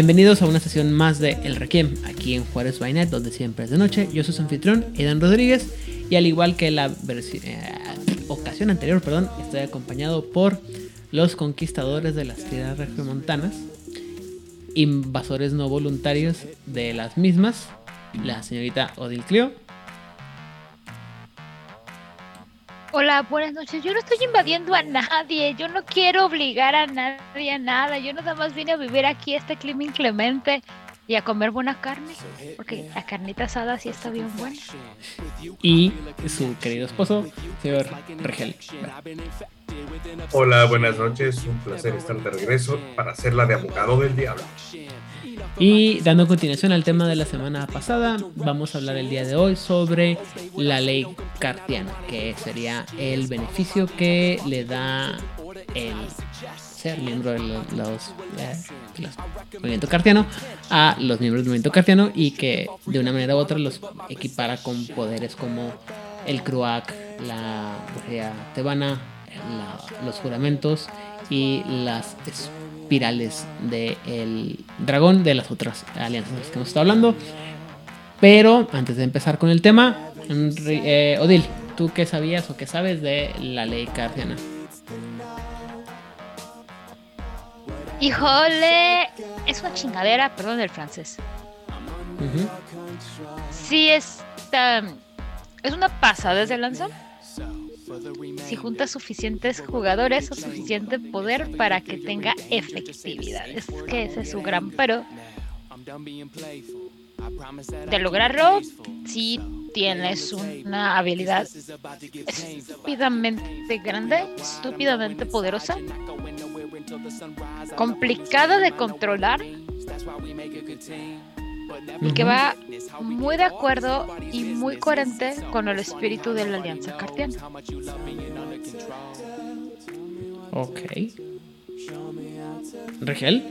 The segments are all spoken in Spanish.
Bienvenidos a una sesión más de El Requiem, aquí en Juárez by donde siempre es de noche. Yo soy su anfitrión, Edan Rodríguez, y al igual que la eh, ocasión anterior, perdón, estoy acompañado por los conquistadores de las tierras regiomontanas, invasores no voluntarios de las mismas, la señorita Odil Clio. Buenas noches. Yo no estoy invadiendo a nadie. Yo no quiero obligar a nadie a nada. Yo nada más vine a vivir aquí este clima inclemente y a comer buena carne. Porque la carnita asada sí está bien buena. y su querido esposo, señor Regel. Hola, buenas noches. Un placer estar de regreso para hacer la de abogado del diablo. Y dando continuación al tema de la semana pasada, vamos a hablar el día de hoy sobre la ley cartiana, que sería el beneficio que le da el ser miembro los, eh, los movimiento cartiano a los miembros del movimiento cartiano y que de una manera u otra los equipara con poderes como el Cruac, la brujería tebana, los juramentos y las espirales del dragón de las otras alianzas de las que hemos estado hablando. Pero antes de empezar con el tema, eh, Odil, ¿tú qué sabías o qué sabes de la ley cartiana? Híjole, es una chingadera, perdón el francés. Sí, está. Es una pasada desde lanza. Si junta suficientes jugadores o suficiente poder para que tenga efectividad. Es que ese es su gran pero. De lograrlo, si tienes una habilidad estúpidamente grande, estúpidamente poderosa, complicada de controlar y que va muy de acuerdo y muy coherente con el espíritu de la Alianza Cartiana. Ok. Regel.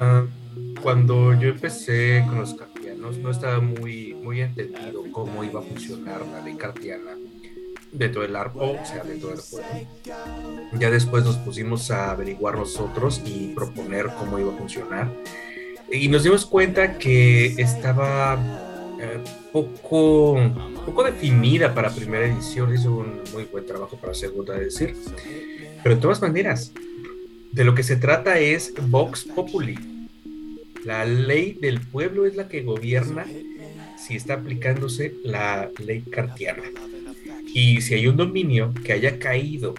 Ah, cuando yo empecé con los cartianos, no estaba muy, muy entendido cómo iba a funcionar la ley cartiana dentro del árbol, o sea, dentro del juego. Ya después nos pusimos a averiguar nosotros y proponer cómo iba a funcionar. Y nos dimos cuenta que estaba eh, poco, poco definida para primera edición. Hizo un muy buen trabajo para segunda, decir. Pero de todas maneras, de lo que se trata es Vox Populi. La ley del pueblo es la que gobierna si está aplicándose la ley cartiana. Y si hay un dominio que haya caído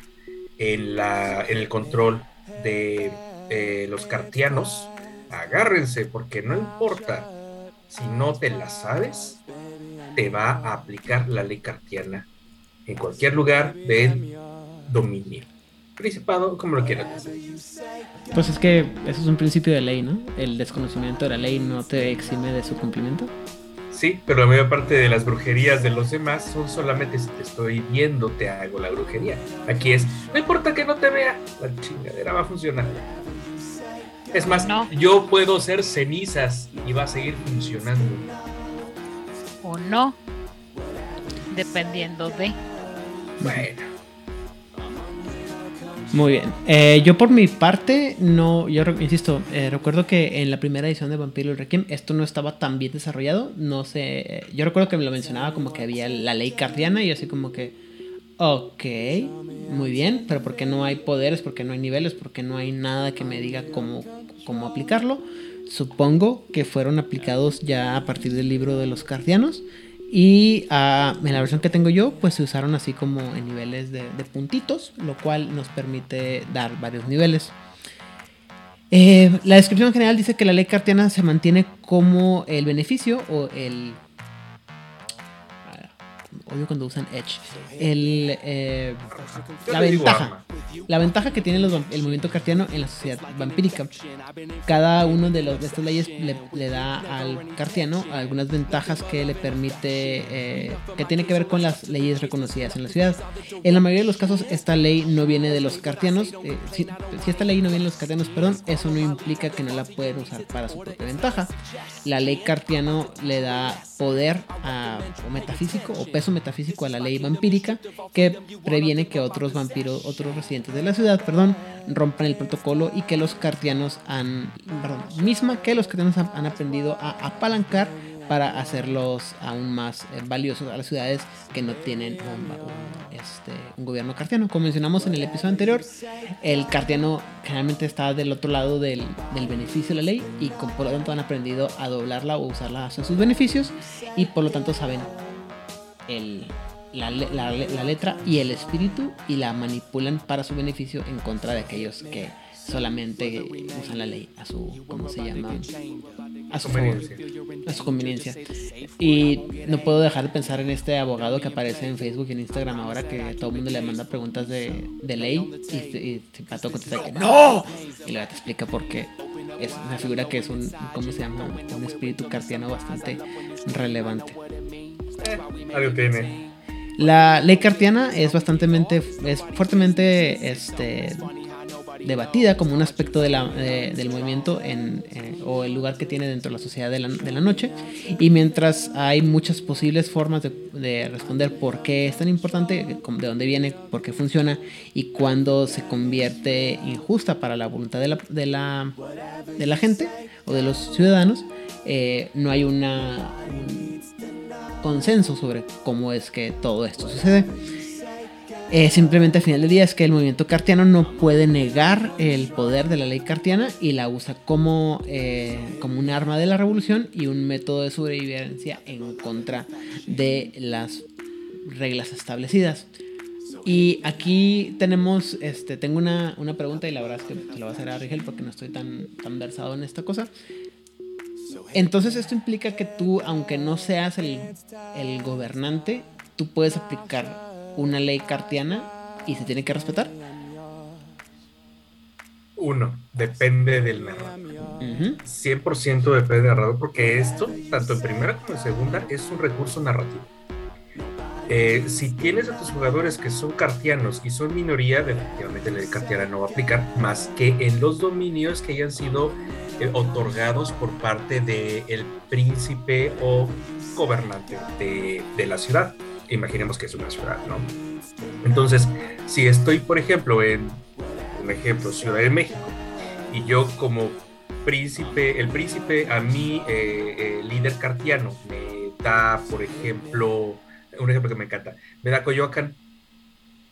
en, la, en el control de eh, los cartianos, agárrense, porque no importa si no te la sabes, te va a aplicar la ley cartiana en cualquier lugar del dominio. Principado, como lo quieras. Pues es que eso es un principio de ley, ¿no? El desconocimiento de la ley no te exime de su cumplimiento. Sí, pero la mayor parte de las brujerías de los demás son solamente si te estoy viendo, te hago la brujería. Aquí es, no importa que no te vea, la chingadera va a funcionar. Es más, No. yo puedo ser cenizas y va a seguir funcionando. O no, dependiendo de. Bueno, Muy bien. Eh, yo por mi parte, no, yo insisto, eh, recuerdo que en la primera edición de Vampiro el Requiem esto no estaba tan bien desarrollado. No sé, yo recuerdo que me lo mencionaba como que había la ley cardiana y así como que, ok, muy bien, pero ¿por qué no hay poderes? ¿Por qué no hay niveles? ¿Por qué no hay nada que me diga cómo, cómo aplicarlo? Supongo que fueron aplicados ya a partir del libro de los cardianos. Y ah, en la versión que tengo yo, pues se usaron así como en niveles de, puntitos, lo cual nos permite dar varios niveles. Eh, la descripción general dice que la ley cartiana se mantiene como el beneficio o el odio cuando usan Edge. El, eh, la ventaja. La ventaja que tiene los el movimiento cartiano en la sociedad vampírica. Cada uno de, los, de estas leyes le, le da al cartiano algunas ventajas que le permite, eh, que tiene que ver con las leyes reconocidas en la ciudad. En la mayoría de los casos esta ley no viene de los cartianos. eh, si, si esta ley no viene de los cartianos, perdón, eso no implica que no la pueden usar para su propia ventaja. La ley cartiano le da poder o metafísico o peso metafísico a la ley vampírica que previene que otros vampiros, otros residentes de la ciudad, perdón, rompan el protocolo y que los cartianos han, perdón, misma que los cartianos han aprendido a apalancar para hacerlos aún más eh, valiosos a las ciudades que no tienen este, un gobierno cartiano. Como mencionamos en el episodio anterior, el cartiano generalmente está del otro lado del, beneficio de la ley y por lo tanto han aprendido a doblarla o usarla hacia sus beneficios y por lo tanto saben la, le- la le- la letra y el espíritu y la manipulan para su beneficio en contra de aquellos que solamente usan la ley a su, ¿cómo se llama? A su favor. A su conveniencia. Y no puedo dejar de pensar en este abogado que aparece en Facebook y en Instagram ahora que todo el mundo le manda preguntas de, de ley y, y Pato contesta que ¡No! Y luego te explica por qué. Es una figura que es un, ¿cómo se llama? Un espíritu cartiano bastante relevante. Algo tiene. La ley cartiana es bastante, es fuertemente este, debatida como un aspecto de la, de- del movimiento en, eh, o el lugar que tiene dentro de la sociedad de la, de la noche. Y mientras hay muchas posibles formas de, de responder por qué es tan importante, de dónde viene, por qué funciona y cuándo se convierte injusta para la voluntad de la, de la, de la gente o de los ciudadanos, eh, no hay una, un consenso sobre cómo es que todo esto sucede. Eh, simplemente al final del día es que el movimiento cartiano no puede negar el poder de la ley cartiana y la usa como, eh, como un arma de la revolución y un método de sobrevivencia en contra de las reglas establecidas. Y aquí tenemos, este, tengo una, una pregunta y la verdad es que se la voy a hacer a Rigel porque no estoy tan, tan versado en esta cosa. Entonces esto implica que tú, aunque no seas el, el gobernante, tú puedes aplicar una ley cartiana y se tiene que respetar. Uno, depende del narrador. Ujú. 100% depende del narrador, porque esto, tanto en primera como en segunda, es un recurso narrativo. Eh, si tienes a tus jugadores que son cartianos y son minoría, definitivamente la ley cartiana no va a aplicar, más que en los dominios que hayan sido eh, otorgados por parte del príncipe o gobernante de, de la ciudad. Imaginemos que es una ciudad, ¿no? Entonces, si estoy, por ejemplo, en un ejemplo, Ciudad de México, y yo como príncipe, el príncipe a mí, eh, eh, líder cartiano, me da, por ejemplo, un ejemplo que me encanta, me da Coyoacán,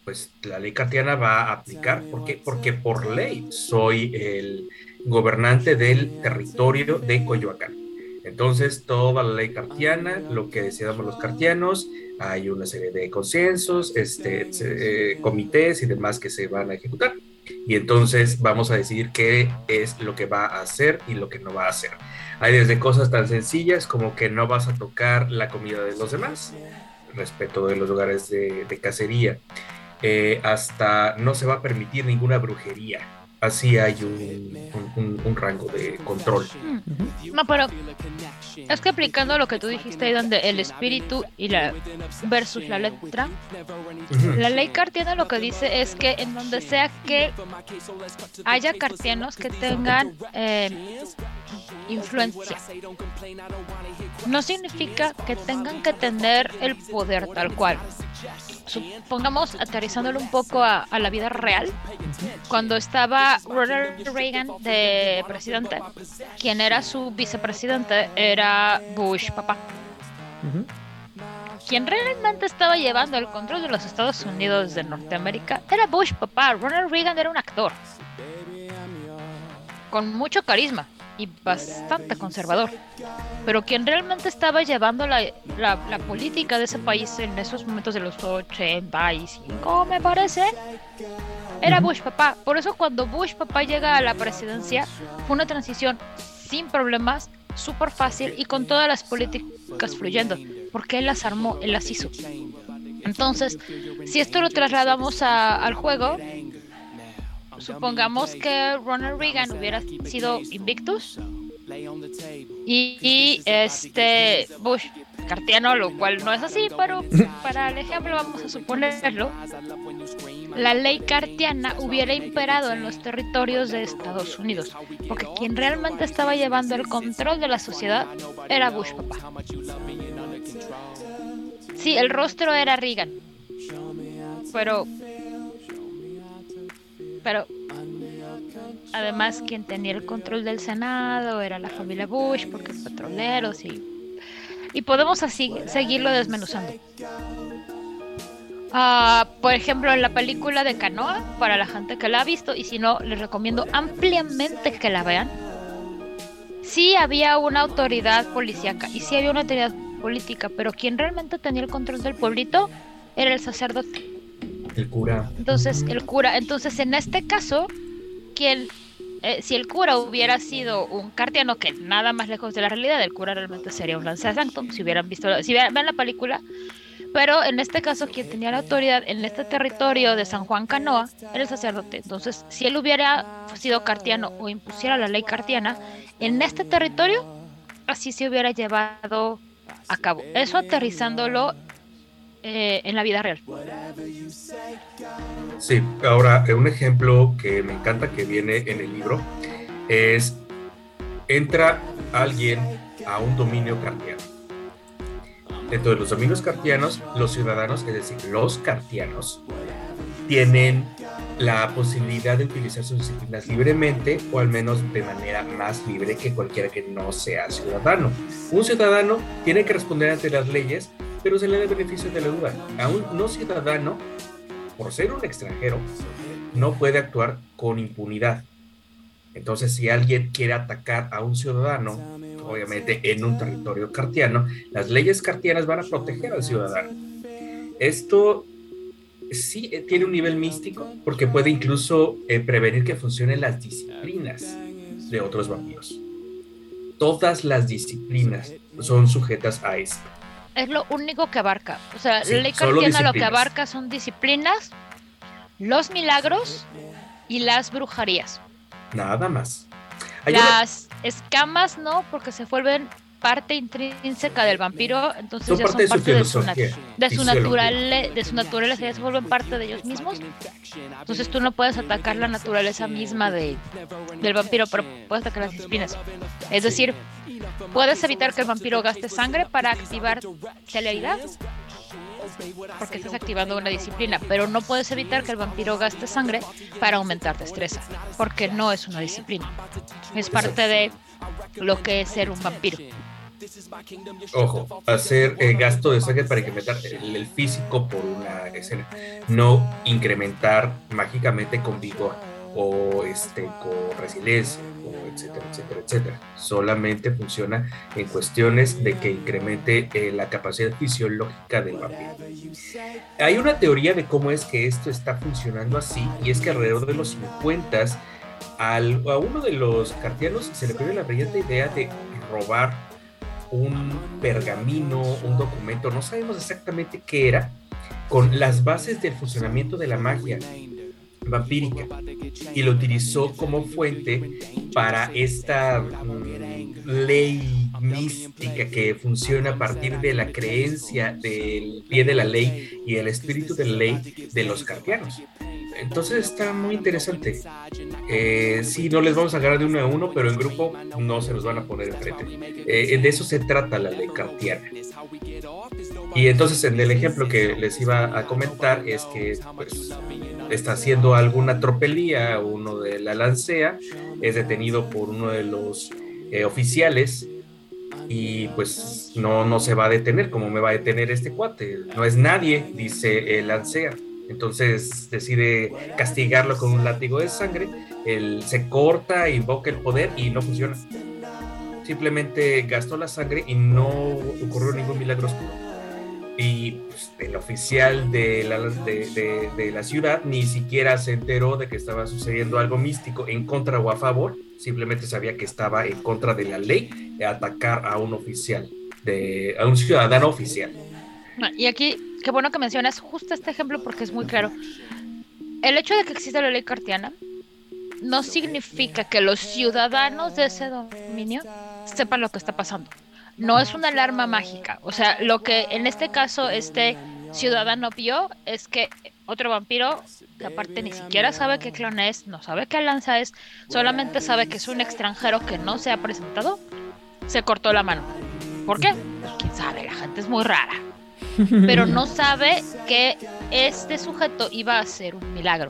pues la ley cartiana va a aplicar. ¿Por qué? Porque por ley soy el gobernante del territorio de Coyoacán. Entonces, toda la ley cartiana, lo que decidamos los cartianos, hay una serie de consensos, este, eh, comités y demás que se van a ejecutar. Y entonces vamos a decidir qué es lo que va a hacer y lo que no va a hacer. Hay desde cosas tan sencillas como que no vas a tocar la comida de los demás, respeto de los lugares de, de cacería, eh, hasta no se va a permitir ninguna brujería. Así hay un, un, un, un rango de control. No, pero es que aplicando lo que tú dijiste ahí donde el espíritu y la versus la letra, la ley cartiana lo que dice es que en donde sea que haya cartianos que tengan eh, influencia, no significa que tengan que tener el poder tal cual. Supongamos, aterrizándolo un poco a, a la vida real, cuando estaba Ronald Reagan de presidente, quien era su vicepresidente era Bush papá. Quien realmente estaba llevando el control de los Estados Unidos de Norteamérica era Bush papá. Ronald Reagan era un actor. Con mucho carisma y bastante conservador. Pero quien realmente estaba llevando la, la, la política de ese país en esos momentos de los 85, me parece, era Bush papá. Por eso cuando Bush papá llega a la presidencia, fue una transición sin problemas, súper fácil y con todas las políticas fluyendo. Porque él las armó, él las hizo. Entonces, si esto lo trasladamos al juego, supongamos que Ronald Reagan hubiera sido Invictus y, este Bush cartiano, lo cual no es así, pero para el ejemplo vamos a suponerlo. La ley cartiana hubiera imperado en los territorios de Estados Unidos, porque quien realmente estaba llevando el control de la sociedad era Bush papá. Sí, el rostro era Reagan, pero pero además quien tenía el control del Senado era la familia Bush, porque petroleros y y podemos así seguirlo desmenuzando. Ah, por ejemplo, en la película de Canoa, para la gente que la ha visto, y si no, les recomiendo ampliamente que la vean. Sí había una autoridad policíaca y sí había una autoridad política, pero quien realmente tenía el control del pueblito era el sacerdote. El cura. Entonces, el cura. Entonces, en este caso, quien eh, si el cura hubiera sido un cartiano, que nada más lejos de la realidad, el cura realmente sería un Lancia Sanctum, si hubieran visto, si ven la película. Pero en este caso, quien tenía la autoridad en este territorio de San Juan Canoa era el sacerdote. Entonces, si él hubiera sido cartiano o impusiera la ley cartiana, en este territorio, así se hubiera llevado a cabo. Eso aterrizándolo eh, en la vida real. Sí, ahora un ejemplo que me encanta que viene en el libro es, entra alguien a un dominio cartiano. Dentro de los dominios cartianos, los ciudadanos, es decir, los cartianos, tienen la posibilidad de utilizar sus disciplinas libremente o al menos de manera más libre que cualquiera que no sea ciudadano. Un ciudadano tiene que responder ante las leyes pero se le da beneficio de la duda. A un no ciudadano, por ser un extranjero, no puede actuar con impunidad. Entonces, si alguien quiere atacar a un ciudadano, obviamente en un territorio cartiano, las leyes cartianas van a proteger al ciudadano. Esto sí eh, tiene un nivel místico porque puede incluso eh, prevenir que funcionen las disciplinas de otros vampiros. Todas las disciplinas son sujetas a esto es lo único que abarca. O sea, ley cartiana lo que abarca son disciplinas, los milagros y las brujerías. Nada más. las escamas no, porque se vuelven parte intrínseca del vampiro, entonces ya son parte de su, de su, natural, de su naturaleza, ya se vuelven parte de ellos mismos. Entonces tú no puedes atacar la naturaleza misma de, del vampiro, pero puedes atacar las disciplinas. Es decir, puedes evitar que el vampiro gaste sangre para activar celeridad, porque estás activando una disciplina, pero no puedes evitar que el vampiro gaste sangre para aumentar destreza, porque no es una disciplina. Es parte de lo que es ser un vampiro. Ojo, hacer eh, gasto de sangre para incrementar el, físico por una escena, no incrementar mágicamente con vigor o este, con resiliencia, o etcétera, etcétera, etcétera. Solamente funciona en cuestiones de que incremente eh, la capacidad fisiológica del vampiro. Hay una teoría de cómo es que esto está funcionando así, y es que alrededor de los 50 al, a uno de los cartianos se le ocurrió la brillante idea de robar un pergamino, un documento, no sabemos exactamente qué era, con las bases del funcionamiento de la magia vampírica y lo utilizó como fuente para esta mm, ley mística que funciona a partir de la creencia del pie de la ley y el espíritu de la ley de los cartianos. Entonces está muy interesante. Eh, sí, no les vamos a agarrar de uno a uno, pero en grupo no se nos van a poner enfrente. Eh, de eso se trata la ley cartiana. Y entonces en el ejemplo que les iba a comentar es que pues, está haciendo alguna tropelía, uno de la lancea, es detenido por uno de los eh, oficiales y pues no, no se va a detener, como me va a detener este cuate. No es nadie, dice el lancea. Entonces decide castigarlo con un látigo de sangre. Él se corta, invoca el poder y no funciona. Simplemente gastó la sangre y no ocurrió ningún milagro. Y pues, el oficial de la, de, de, la ciudad ni siquiera se enteró de que estaba sucediendo algo místico en contra o a favor. Simplemente sabía que estaba en contra de la ley de atacar a un oficial, de, a un ciudadano oficial. Y aquí qué bueno que mencionas justo este ejemplo porque es muy claro. El hecho de que exista la ley cartiana no significa que los ciudadanos de ese dominio sepan lo que está pasando. No es una alarma mágica. O sea, lo que en este caso este ciudadano vio es que otro vampiro, que aparte ni siquiera sabe qué clon es, no sabe qué lanza es, solamente sabe que es un extranjero que no se ha presentado, se cortó la mano. ¿Por qué? Pues quién sabe, la gente es muy rara. Pero no sabe que este sujeto iba a hacer un milagro.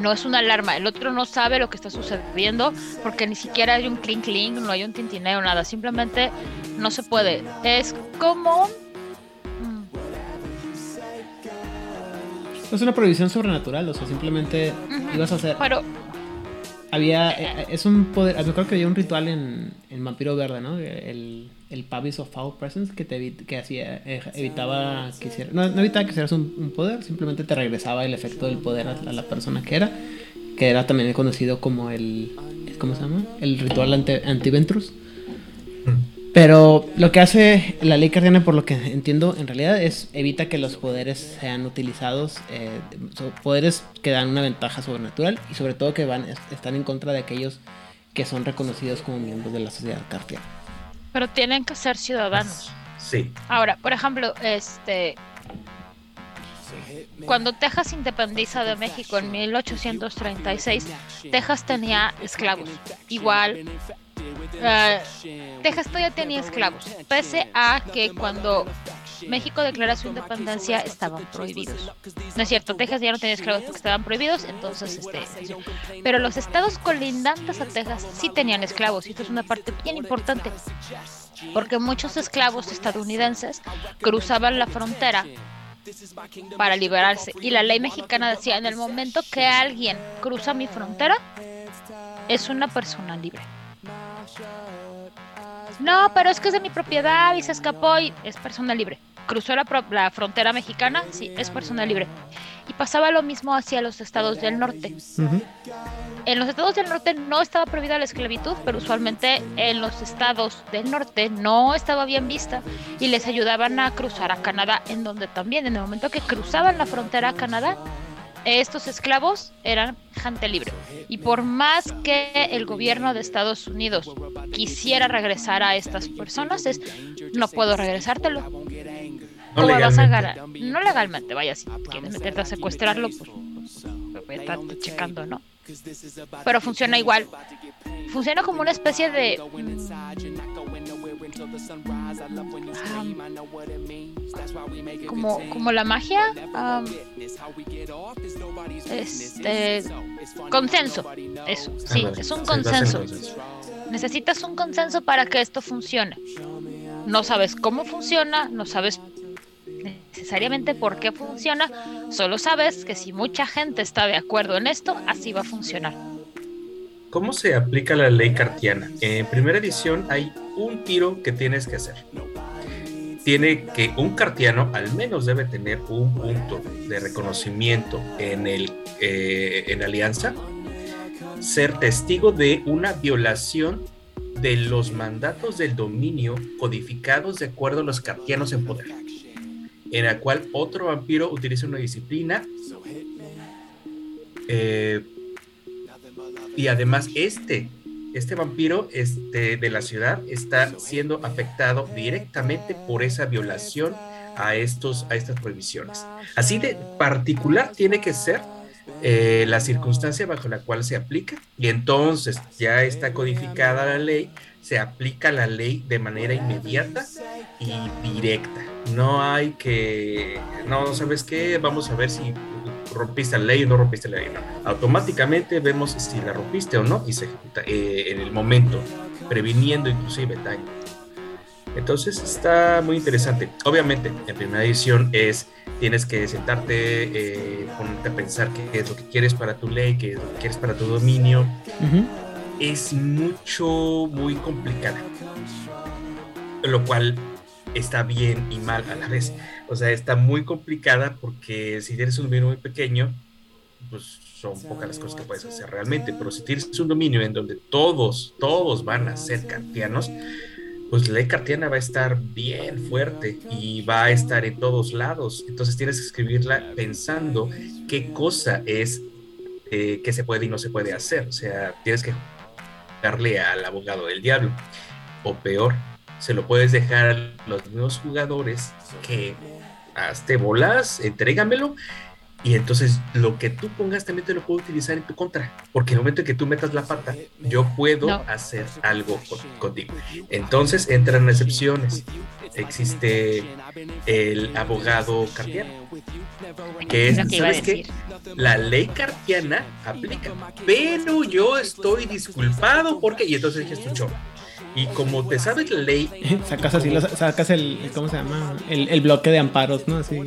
No es una alarma, el otro no sabe lo que está sucediendo porque ni siquiera hay un clink clink, no hay un tintineo, nada, simplemente no se puede. Es como Es una prohibición sobrenatural, o sea, simplemente ibas a hacer. Pero. Había. Eh, es un poder. Yo creo que había un ritual en, en Vampiro Verde, ¿no? El, el Pavis of Foul Presence que te que hacía. Eh, evitaba que hicieras. No, no, evitaba que hicieras un, poder, simplemente te regresaba el efecto del poder a, la persona que era. Que era también conocido como el. ¿Cómo se llama? El ritual anti-ventrus. Pero lo que hace la ley cardiana, por lo que entiendo, en realidad es evita que los poderes sean utilizados, eh, poderes que dan una ventaja sobrenatural y sobre todo que van están en contra de aquellos que son reconocidos como miembros de la sociedad cardiana. Pero tienen que ser ciudadanos. Sí. Ahora, por ejemplo, este cuando Texas independiza de México en 1836, Texas tenía esclavos. Igual Uh, Texas todavía tenía esclavos, pese a que cuando México declara su independencia estaban prohibidos. No es cierto, Texas ya no tenía esclavos porque estaban prohibidos, entonces este, pero los estados colindantes a Texas sí tenían esclavos y esto es una parte bien importante, porque muchos esclavos estadounidenses cruzaban la frontera para liberarse y la ley mexicana decía en el momento que alguien cruza mi frontera es una persona libre. No, pero es que es de mi propiedad y se escapó y es persona libre. Cruzó la, la frontera mexicana, sí, es persona libre. Y pasaba lo mismo hacia los estados del norte. En los estados del norte no estaba prohibida la esclavitud, pero usualmente en los estados del norte no estaba bien vista y les ayudaban a cruzar a Canadá, en donde también en el momento que cruzaban la frontera a Canadá, estos esclavos eran gente libre. Y por más que el gobierno de Estados Unidos quisiera regresar a estas personas, es no puedo regresártelo. No legalmente. no legalmente, vaya, si quieres meterte a secuestrarlo, pues, pues voy a estar checando, ¿no? Pero funciona igual. Funciona como una especie de como, como la magia, este consenso, eso, sí, es un consenso. Necesitas un consenso para que esto funcione. No sabes cómo funciona, no sabes necesariamente por qué funciona, solo sabes que si mucha gente está de acuerdo en esto, así va a funcionar. ¿Cómo se aplica la ley cartiana? En primera edición hay un tiro que tienes que hacer. Tiene que un cartiano al menos debe tener un punto de reconocimiento en, el, eh, en alianza, ser testigo de una violación de los mandatos del dominio codificados de acuerdo a los cartianos en poder, en la cual otro vampiro utiliza una disciplina eh, y además este, este vampiro este, de la ciudad está siendo afectado directamente por esa violación a, estos, a estas prohibiciones. Así de particular tiene que ser eh, la circunstancia bajo la cual se aplica y entonces ya está codificada la ley, se aplica la ley de manera inmediata y directa. No hay que, no, ¿sabes qué? Vamos a ver si rompiste la ley o no rompiste la ley. Automáticamente vemos si la rompiste o no y se ejecuta eh, en el momento, previniendo inclusive daño. Entonces está muy interesante. Obviamente, en primera edición es, tienes que sentarte, eh, ponerte a pensar qué es lo que quieres para tu ley, qué es lo que quieres para tu dominio. Es mucho, muy complicada. Lo cual está bien y mal a la vez. O sea, está muy complicada porque si tienes un dominio muy pequeño, pues son pocas las cosas que puedes hacer realmente. Pero si tienes un dominio en donde todos, todos van a ser kantianos, pues la ley cartiana va a estar bien fuerte y va a estar en todos lados. Entonces tienes que escribirla pensando qué cosa es eh, que se puede y no se puede hacer. O sea, tienes que darle al abogado del diablo. O peor, se lo puedes dejar a los mismos jugadores que hazte bolas, entrégamelo y entonces lo que tú pongas también te lo puedo utilizar en tu contra, porque en el momento en que tú metas la pata, yo puedo hacer algo contigo. Entonces entran excepciones. Existe el abogado cartiano, que es, ¿sabes qué? La ley cartiana aplica, pero yo estoy disculpado porque, y entonces dije, escuchó, y como te sabes la ley. sacas así, sacas el. ¿Cómo se llama? El, bloque de amparos, ¿no? Así,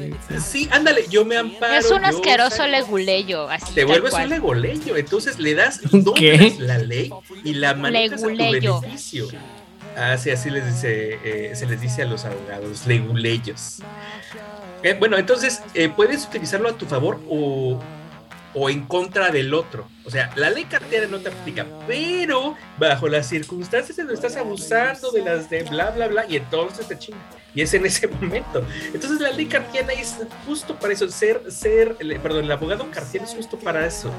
sí. ándale, yo me amparo. Es un asqueroso leguleyo. Así te vuelves un leguleyo. Entonces le das ¿Qué? la ley y la manejas a tu beneficio. Así, así les dice, eh, se les dice a los abogados, leguleyos. Eh, bueno, entonces eh, puedes utilizarlo a tu favor o, o en contra del otro. O sea, la ley cartera no te aplica, pero bajo las circunstancias en donde estás abusando de las de bla, bla, bla, y entonces te chinga. Y es en ese momento. Entonces la ley cartiana es justo para eso, ser, ser, perdón, el abogado cartiano es justo para eso,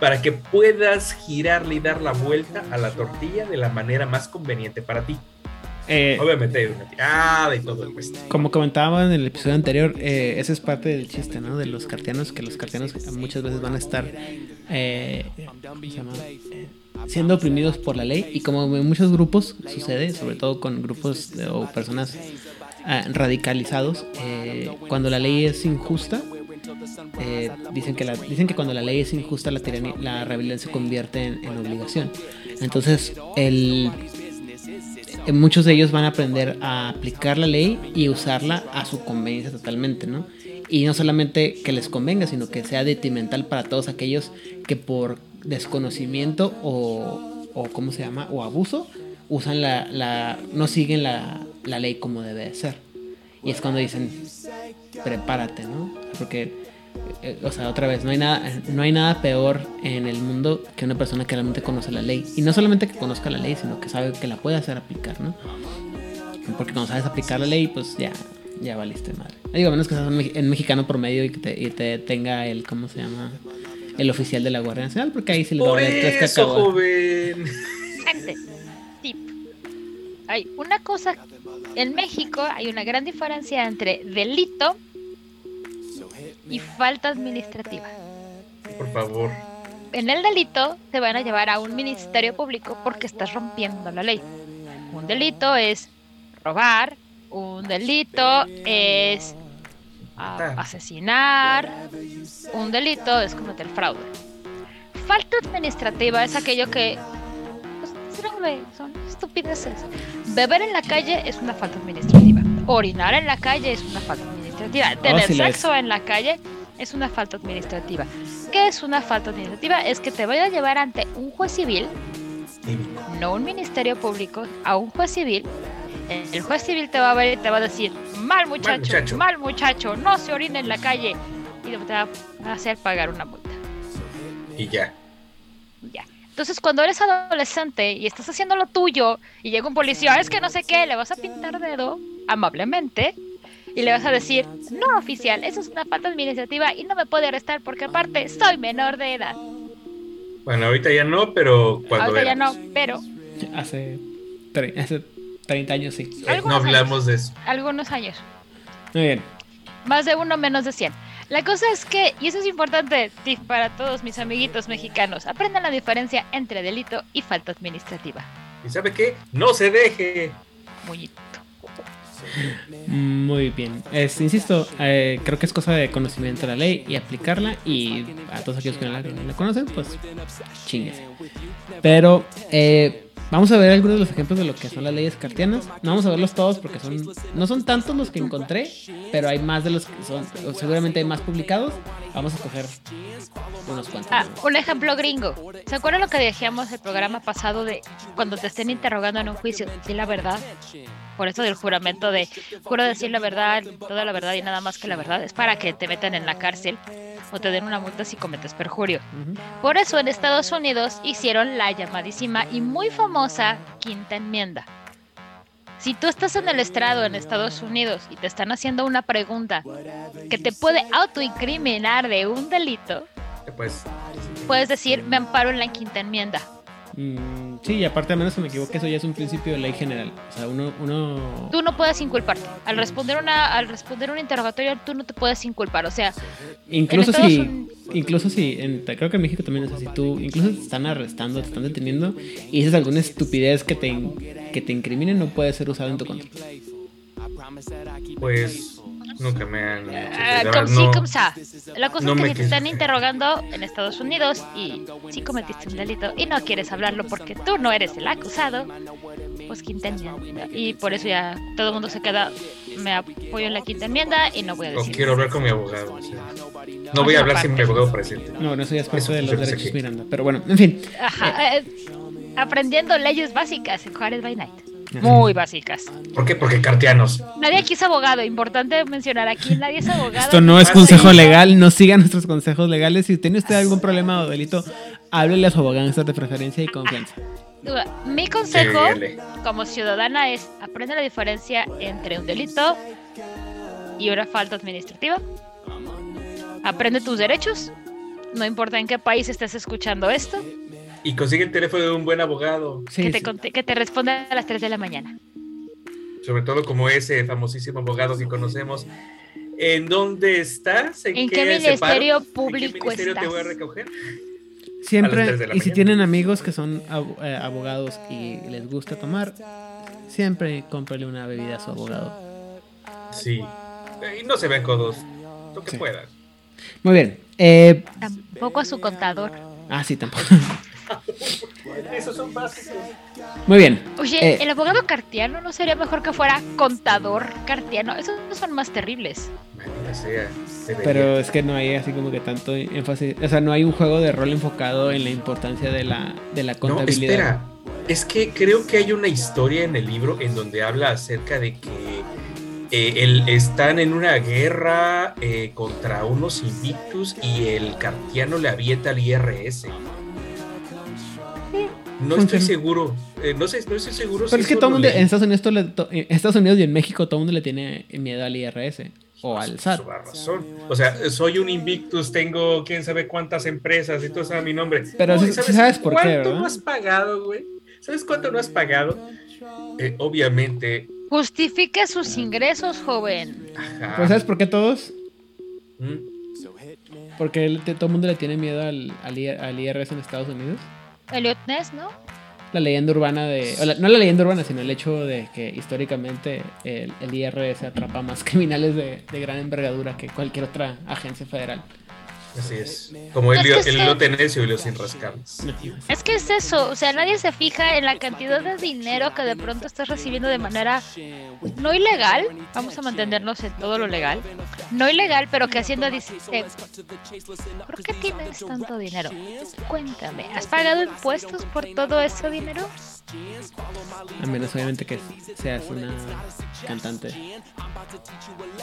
para que puedas girarle y dar la vuelta a la tortilla de la manera más conveniente para ti. Eh, Obviamente hay una tirada y todo el resto. Como comentaba en el episodio anterior, eh, ese es parte del chiste, ¿no? De los cartianos, que los cartianos muchas veces van a estar eh, siendo oprimidos por la ley. Y como en muchos grupos sucede, sobre todo con grupos o personas radicalizados, cuando la ley es injusta, dicen, que la, dicen que cuando la ley es injusta, la, la rebelión se convierte en obligación. Entonces, el eh, muchos de ellos van a aprender a aplicar la ley y usarla a su conveniencia totalmente, ¿no? Y no solamente que les convenga, sino que sea detrimental para todos aquellos que por desconocimiento o, o ¿cómo se llama? O abuso, usan la, la no siguen la, la ley como debe de ser. Y es cuando dicen, prepárate, ¿no? Porque o sea, otra vez, no hay, nada, no hay nada peor en el mundo que una persona que realmente conoce la ley. Y no solamente que conozca la ley, sino que sabe que la puede hacer aplicar, ¿no? Porque cuando sabes aplicar la ley, pues ya, ya valiste madre. Digo, a menos que seas en mexicano promedio y que te, y te tenga el, ¿cómo se llama? El oficial de la Guardia Nacional, porque ahí sí le Por eso, joven. tip. Hay una cosa, en México hay una gran diferencia entre delito y falta administrativa. Por favor. En el delito te van a llevar a un ministerio público porque estás rompiendo la ley. Un delito es robar, un delito es ah, asesinar, un delito es cometer fraude. Falta administrativa es aquello que pues, son estupideces. Beber en la calle es una falta administrativa. Orinar en la calle es una falta administrativa Tener sexo en la calle es una falta administrativa. ¿Qué es una falta administrativa? Es que te voy a llevar ante un juez civil, no un ministerio público, a un juez civil. El juez civil te va a ver y te va a decir, mal muchacho, mal muchacho, no se orine en la calle. Y te va a hacer pagar una multa. Y ya. Ya. Entonces, cuando eres adolescente y estás haciendo lo tuyo y llega un policía, es que no sé qué, le vas a pintar dedo amablemente y le vas a decir, no oficial, eso es una falta administrativa y no me puede arrestar porque aparte soy menor de edad. Bueno, ahorita ya no, pero cuando... Ahorita ya no, pero... Hace, hace 30 años sí. no hablamos de eso. Algunos años. Muy bien. Más de uno, menos de 100. La cosa es que, y eso es importante para todos mis amiguitos mexicanos, aprendan la diferencia entre delito y falta administrativa. ¿Y sabe qué? No se deje. Muy muy bien. insisto, eh, creo que es cosa de conocimiento de la ley y aplicarla. Y a todos aquellos que no la, conocen, pues chingues. Pero eh, vamos a ver algunos de los ejemplos de lo que son las leyes cartianas. No vamos a verlos todos porque son no son tantos los que encontré, pero hay más de los que son. Seguramente hay más publicados. Vamos a coger unos cuantos. Ah, un ejemplo gringo. ¿Se acuerdan lo que decíamos el programa pasado de cuando te estén interrogando en un juicio? ¿Sí la verdad? por eso del juramento de juro decir la verdad, toda la verdad y nada más que la verdad, es para que te metan en la cárcel o te den una multa si cometes perjurio. Por eso en Estados Unidos hicieron la llamadísima y muy famosa quinta enmienda. Si tú estás en el estrado en Estados Unidos y te están haciendo una pregunta que te puede autoincriminar de un delito, Pues, puedes decir, me amparo en la quinta enmienda. Mm, sí, y aparte, a menos que me equivoque, eso ya es un principio de ley general. O sea, uno. uno... Tú no puedes inculparte. Al responder una, al responder un interrogatorio, tú no te puedes inculpar. O sea, Incluso si, incluso si, en- creo que en México también es así, tú, incluso te están arrestando, te están deteniendo y dices alguna estupidez que te, in- que te incrimine, no puede ser usado en tu contra. pues nunca me han. de verdad, como sí, no- como sa. La cosa no es que si te están interrogando en Estados Unidos y si cometiste un delito y no quieres hablarlo porque tú no eres el acusado, pues quinta enmienda. Y por eso ya todo el mundo se queda, me apoyo en la quinta enmienda y no voy a o decir. quiero hablar con mi abogado. o sea, no voy a hablar sin mi abogado presente. No, bueno, eso ya es parte Eso de los derechos Miranda. Pero bueno, en fin. Ajá, eh, aprendiendo leyes básicas en Juárez by Night. Muy básicas. ¿Por qué? Porque cartianos. Nadie aquí es abogado, importante mencionar aquí, nadie es abogado. Esto no es Ah, consejo legal, no siga nuestros consejos legales. Si tiene usted algún problema o delito, háblele a su abogado de preferencia y confianza. Mi consejo como ciudadana es aprende la diferencia entre un delito y una falta administrativa. Aprende tus derechos, no importa en qué país estés escuchando esto, Y consigue el teléfono de un buen abogado. Sí, que, te, sí. conte- que te responda a las 3 de la mañana. Sobre todo como ese famosísimo abogado que conocemos. ¿En dónde estás? ¿En qué ministerio separo? ¿En qué público ministerio te estás? voy a recoger? Siempre, y si tienen amigos que son eh, abogados y les gusta tomar, siempre cómprale una bebida a su abogado. Sí. Y no se ven codos. Lo que Sí. puedan. Muy bien. eh, Tampoco a su contador. ah, sí, tampoco. Esos son básicos. Muy bien. Oye, Eh. el abogado cartiano no sería mejor que fuera contador cartiano. Esos son más terribles. Sea. Pero es que no hay así como que tanto énfasis. O sea, no hay un juego de rol enfocado en la importancia de la, de la No, contabilidad. espera. Es que creo que hay una historia en el libro en donde habla acerca de que eh, el- están en una guerra eh, contra unos invictus y el cartiano le avienta al IRS. No estoy seguro. eh, no, sé, no estoy seguro Pero es que todo mundo, en Estados, Unidos, todo le- to- en Estados Unidos y en México todo el mundo le tiene miedo al IRS o al SAT. Razón. O sea, soy un Invictus, tengo quién sabe cuántas empresas y todo sabe mi nombre. Pero Uy, sabes por qué, ¿Cuánto no has pagado, güey? ¿Sabes cuánto no has pagado? Eh, obviamente. Justifique sus ingresos, joven. Ajá. Pues ¿sabes por qué todos? Mm, Porque el- todo el mundo le tiene miedo al, al IRS en Estados Unidos. Elliot Ness, ¿no? La leyenda urbana de... la- no la leyenda urbana, sino el hecho de que históricamente el, el IRS atrapa más criminales de, de gran envergadura que cualquier otra agencia federal. Así es. Como el, Es el necio y los sin rascar. Es que es eso, o sea, nadie se fija en la cantidad de dinero que de pronto estás recibiendo de manera no ilegal, vamos a mantenernos en todo lo legal, no ilegal, pero que haciendo dice, ¿por qué tienes tanto dinero? Cuéntame, ¿has pagado impuestos por todo ese dinero? A menos obviamente que seas una cantante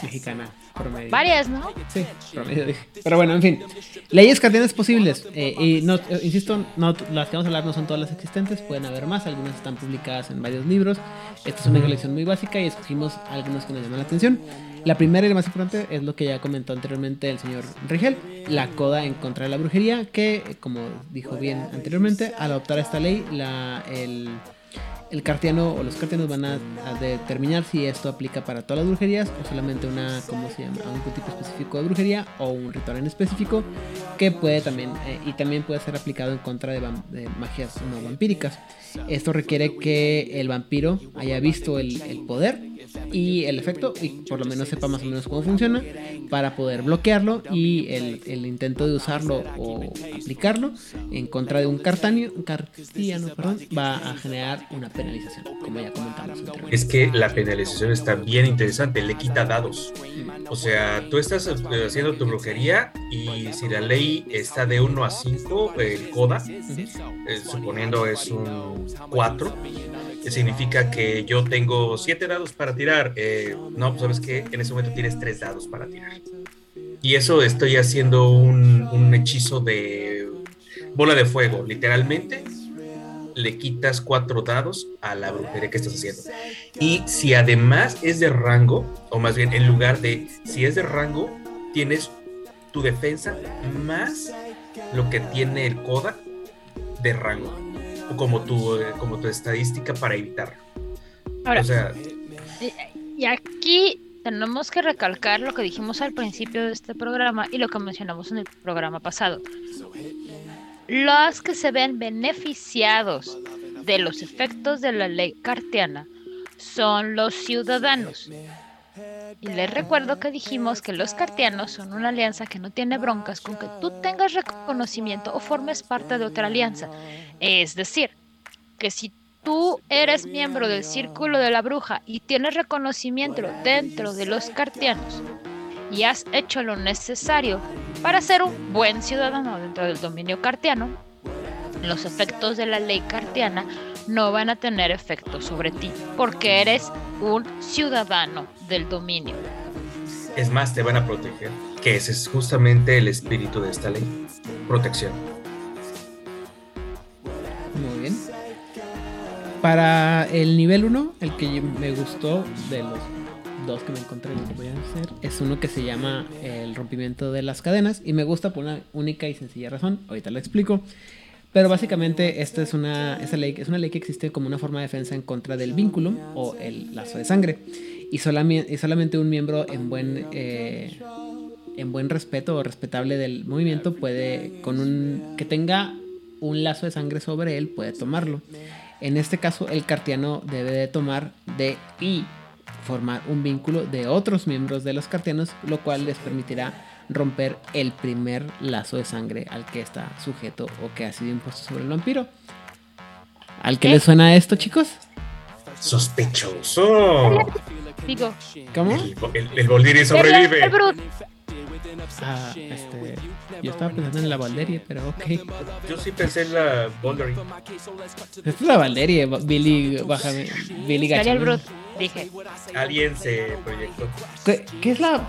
mexicana promedio. Varias, ¿no? Sí, promedio dije. Pero bueno, en fin. Leyes cartianas posibles. eh, y no, eh, insisto, no, las que vamos a hablar no son todas las existentes, pueden haber más, algunas están publicadas en varios libros. Esta es una colección muy básica y escogimos algunas que nos llaman la atención. La primera y la más importante es lo que ya comentó anteriormente el señor Rigel, la coda en contra de la brujería, que como dijo bien anteriormente, al adoptar esta ley, la, el, el cartiano o los cartianos van a, determinar si esto aplica para todas las brujerías o solamente una, ¿cómo se llama? Un tipo específico de brujería o un ritual en específico que puede también, eh, y también puede ser aplicado en contra de, magias no vampíricas. Esto requiere que el vampiro haya visto el poder y el efecto y por lo menos sepa más o menos cómo funciona para poder bloquearlo y el, el intento de usarlo o aplicarlo en contra de un cartanio, cartiano perdón, va a generar una penalización, como ya comentamos. Es que la penalización está bien interesante, le quita dados. O sea, tú estás eh, haciendo tu brujería y si la ley está de 1 a 5, el CODA, eh, suponiendo es un 4, significa que yo tengo 7 dados para tirar. eh, no, pues, sabes que en ese momento tienes 3 dados para tirar. Y eso estoy haciendo un, un hechizo de bola de fuego, literalmente. le quitas cuatro dados a la brujería que estás haciendo. Y si además es de rango, o más bien en lugar de, si es de rango, tienes tu defensa más lo que tiene el CODA de rango, como tu, eh, como tu estadística para evitarlo. Ahora, O sea, y aquí tenemos que recalcar lo que dijimos al principio de este programa y lo que mencionamos en el programa pasado. Los que se ven beneficiados de los efectos de la ley cartiana son los ciudadanos. Y les recuerdo que dijimos que los cartianos son una alianza que no tiene broncas con que tú tengas reconocimiento o formes parte de otra alianza. Es decir, que si tú eres miembro del círculo de la bruja y tienes reconocimiento dentro de los cartianos y has hecho lo necesario para ser un buen ciudadano dentro del dominio cartiano, los efectos de la ley cartiana no van a tener efecto sobre ti porque eres un ciudadano del dominio. es más, te van a proteger, que ese es justamente el espíritu de esta ley, protección. Muy bien. Para el nivel 1, el que me gustó de los dos que me encontré, lo que voy a hacer, es uno que se llama el rompimiento de las cadenas. Y me gusta por una única y sencilla razón. Ahorita lo explico. Pero básicamente esta es una, esta ley, es una ley que existe como una forma de defensa en contra del vínculo o el lazo de sangre. Y, solami- y solamente un miembro en buen, eh, en buen respeto o respetable del movimiento puede, con un, que tenga un lazo de sangre sobre él, puede tomarlo. En este caso, el cartiano debe de tomar de y formar un vínculo de otros miembros de los cartianos, lo cual les permitirá romper el primer lazo de sangre al que está sujeto o que ha sido impuesto sobre el vampiro. ¿Al que ¿Qué? le suena esto, chicos? Sospechoso. Digo, ¿Cómo? El, el, el sobrevive. el Brut, Ah, este, yo estaba pensando en la Valderie, pero ok. Yo sí pensé en la Boundary. Esta es la Valderie, Billy, bájame. Billy. Brut, dije. Alguien se proyectó. ¿Qué, qué es la.?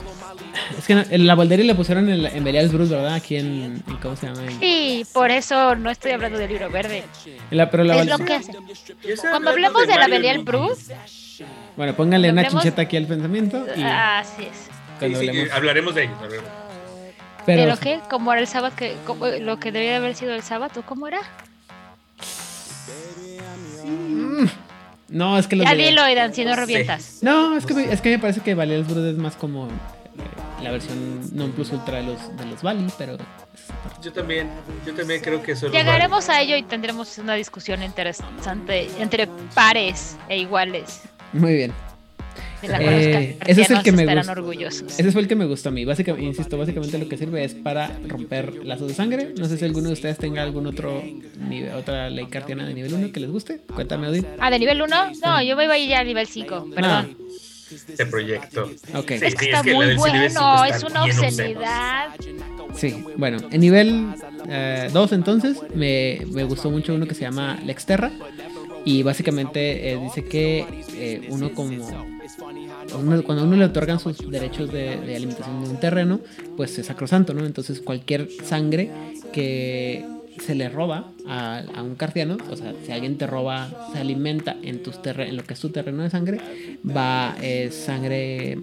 Es que no- en la Valderie le pusieron en, la- en Belial Bruce, ¿verdad? Aquí en, en- ¿Cómo se llama? En- Sí, por eso no estoy hablando del libro verde. la- pero la Es lo que hace. Cuando hablemos de la Belial. Bruce, Bueno, pónganle una Hablemos- chincheta aquí al pensamiento. Y así es. cuando Sí, sí, hablemos. hablaremos de ellos. hablaremos. Pero, ¿Pero qué? ¿Cómo era el sábado? Que, cómo- lo que debía haber sido el sábado, ¿cómo era? No, es que los Ya de- dilo, Aidan, si no revientas. No, es que, me, es que me parece que Bruce es más como eh, la versión non plus ultra de los, de los Bali, pero. Yo también, yo también creo que eso Llegaremos a ello y tendremos una discusión interesante entre pares e iguales. Muy bien. De la Eh, ese es el que me gusta. orgullosos. Ese fue el que me gustó a mí. Básicamente, insisto, básicamente lo que sirve es para romper lazos de sangre. No sé si alguno de ustedes tenga algún otro nivel, otra ley cartiana de nivel 1 que les guste. Cuéntame, Odin. Ah, ¿de nivel 1? No, yo me iba a ir ya al nivel 5, perdón. se proyectó. Ok. Es Sí, que está es que la muy bueno, está es una obscenidad. Sí, bueno, en nivel 2 entonces me, me gustó mucho uno que se llama Lexterra y básicamente eh, dice que eh, uno como uno- cuando uno le otorgan sus derechos de, alimentación de un terreno, pues es sacrosanto, ¿no? Entonces cualquier sangre que se le roba a, un cartiano, o sea, si alguien te roba, se alimenta en, tus en lo que es tu terreno de sangre, va eh, sangre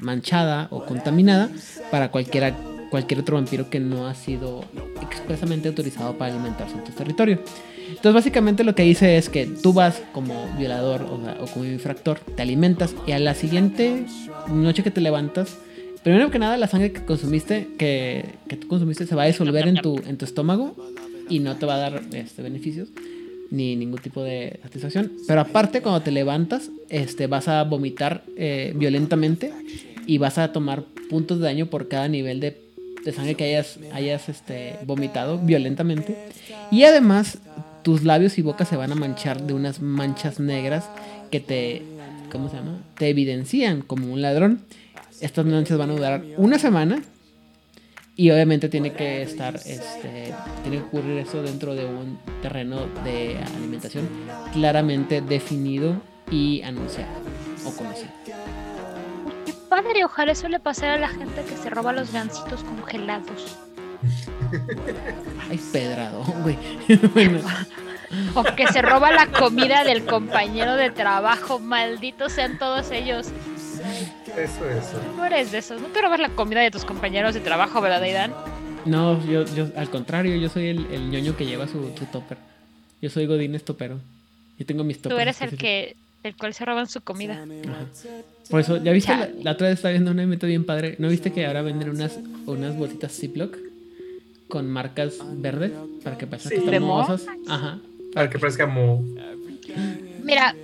manchada o contaminada para cualquiera, cualquier otro vampiro que no ha sido expresamente autorizado para alimentarse en tu territorio. Entonces básicamente lo que dice es que tú vas como violador o, o como infractor, te alimentas y a la siguiente noche que te levantas, primero que nada la sangre que consumiste, que, que tú consumiste se va a disolver en tu, en tu estómago y no te va a dar este, beneficios ni ningún tipo de satisfacción. Pero aparte, cuando te levantas, este, vas a vomitar eh, violentamente y vas a tomar puntos de daño por cada nivel de, de sangre que hayas, hayas este, vomitado violentamente. Y además, tus labios y boca se van a manchar de unas manchas negras que te, ¿cómo se llama? Te evidencian como un ladrón. Estas manchas van a durar una semana y obviamente tiene que estar, este, tiene que ocurrir eso dentro de un terreno de alimentación claramente definido y anunciado o conocido. Qué padre, ojalá eso le pasara a la gente que se roba los gancitos congelados. Ay, pedrado, güey. bueno, O que se roba la comida del compañero de trabajo. Malditos sean todos ellos. Eso, eso. No eres de esos. No te robas la comida de tus compañeros de trabajo, ¿verdad, Aidan? No, yo, yo, al contrario, yo soy el, el ñoño que lleva su, su topper. Yo soy Godín Estopero. Yo tengo mis toppers. Tú eres el que el cual se roban su comida. Ajá. Por eso, ¿ya viste? La, otra vez estaba viendo un evento bien padre. ¿No viste que ahora venden unas, unas bolsitas Ziploc con marcas verdes para que parezcan Sí. que ¿De están? Ajá. Para que parezca como. Mira,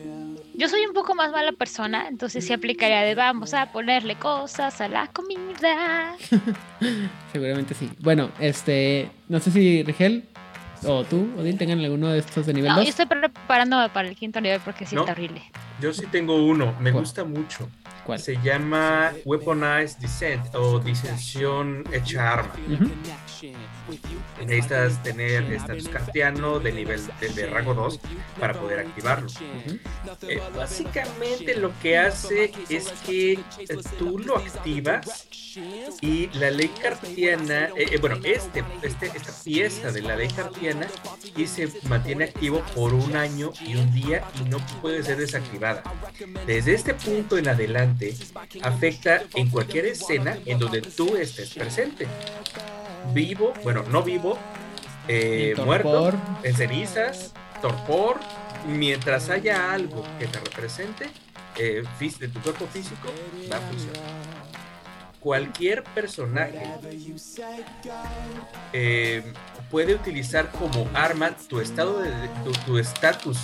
yo soy un poco más mala persona, entonces sí aplicaría de vamos a ponerle cosas a la comida. Seguramente sí. Bueno, este. No sé si Rigel o tú, Odín, tengan alguno de estos de nivel No, 2. yo estoy preparándome para el quinto nivel porque sí No. está horrible. Yo sí tengo uno, me ¿Cuál? gusta mucho. ¿Cuál? Se llama Weaponized Descent o Disensión hecha arma. Necesitas tener estatus cartiano de nivel de, de rango 2 para poder activarlo. Eh, básicamente lo que hace es que eh, tú lo activas y la ley cartiana, eh, bueno, este, este, esta pieza de la ley cartiana y se mantiene activo por un año y un día y no puede ser desactivada. Desde este punto en adelante afecta en cualquier escena en donde tú estés presente. Vivo, bueno, no vivo, eh, muerto, en cenizas, torpor, mientras haya algo que te represente eh, de tu cuerpo físico, va a funcionar. Cualquier personaje eh, puede utilizar como arma tu estado de tu estatus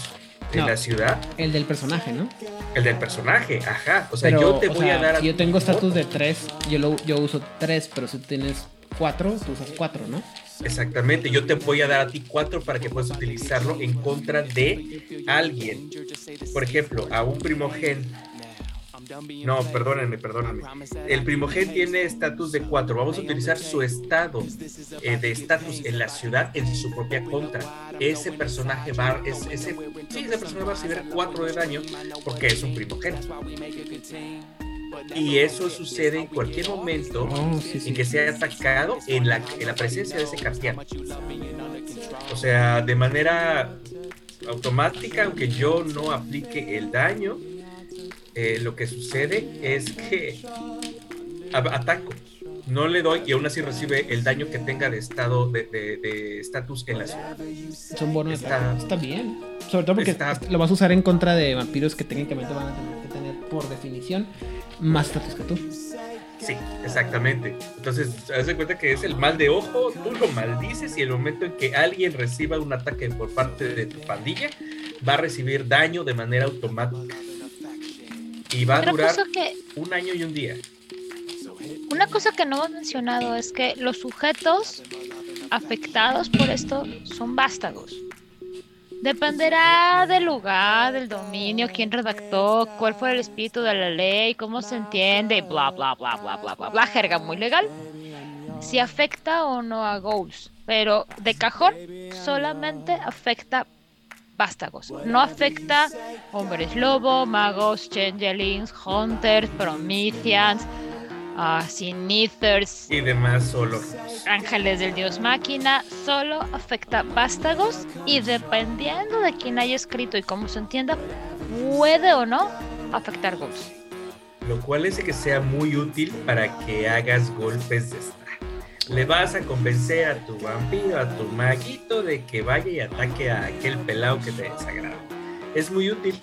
No. la ciudad, El del personaje, ¿no? el del personaje, ajá. O sea, Pero, yo te voy sea, a dar. a si yo tengo estatus de 3, yo, lo, yo uso 3, pero si tienes 4, tú usas 4, ¿no? Exactamente, yo te voy a dar a ti cuatro para que puedas utilizarlo en contra de alguien. Por ejemplo, a un primogen. No, perdónenme, perdónenme. El primogen tiene estatus de 4. Vamos a utilizar su estado eh, de estatus en la ciudad en su propia contra. Ese personaje va, a- es, ese, sí, ese personaje va a recibir 4 de daño porque es un primogen. Y eso sucede en cualquier momento Oh, sí, sí. en que sea atacado en la, en la presencia de ese cartiano. O sea, de manera automática, aunque yo no aplique el daño, eh, lo que sucede es que ataco. No le doy y aún así recibe el daño que tenga de estado de de- de estatus en la ciudad. Son bonos de Está-. Está bien. Sobre todo porque Está- lo vas a usar en contra de vampiros que técnicamente van a tener que tener, por definición, más estatus que tú. Sí, exactamente. Entonces, haz de cuenta que es el mal de ojo, tú lo maldices y el momento en que alguien reciba un ataque por parte de tu pandilla, va a recibir daño de manera automática. Y va a durar que un año y un día. Una cosa que no hemos mencionado es que los sujetos afectados por esto son vástagos. Dependerá del lugar, del dominio, quién redactó, cuál fue el espíritu de la ley, cómo se entiende, bla, bla, bla, bla, bla, bla, bla, jerga muy legal. Si afecta o no a Ghouls. Pero de cajón solamente afecta vástagos. No afecta hombres lobo, magos, changelings, hunters, prometheans, uh, sinethers, Y demás solo. ángeles del dios máquina. Solo afecta vástagos y dependiendo de quién haya escrito y cómo se entienda, puede o no afectar ghouls. Lo cual hace que sea muy útil para que hagas golpes de star. Le vas a convencer a tu vampiro, a tu maguito de que vaya y ataque a aquel pelado que te desagrada. Es muy útil.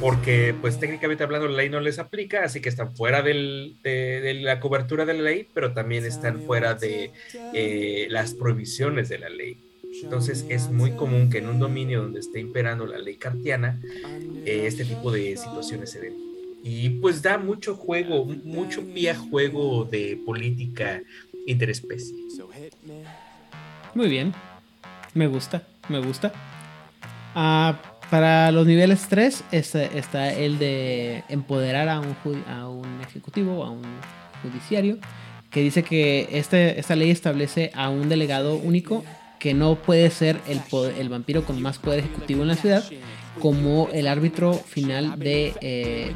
Porque, pues técnicamente hablando, la ley no les aplica, así que están fuera del- de, de la cobertura de la ley, pero también están fuera de eh, las prohibiciones de la ley. Entonces es muy común que en un dominio donde esté imperando la ley kantiana, eh, este tipo de situaciones se den. Y pues da mucho juego, mucho pie a juego de política interespecie. Muy bien. Me gusta, me gusta. Ah, para los niveles 3 está, está el de empoderar a un, a un ejecutivo o a un judiciario, que dice que este, esta ley establece a un delegado único que no puede ser el, po- el vampiro con más poder ejecutivo en la ciudad, como el árbitro final de eh,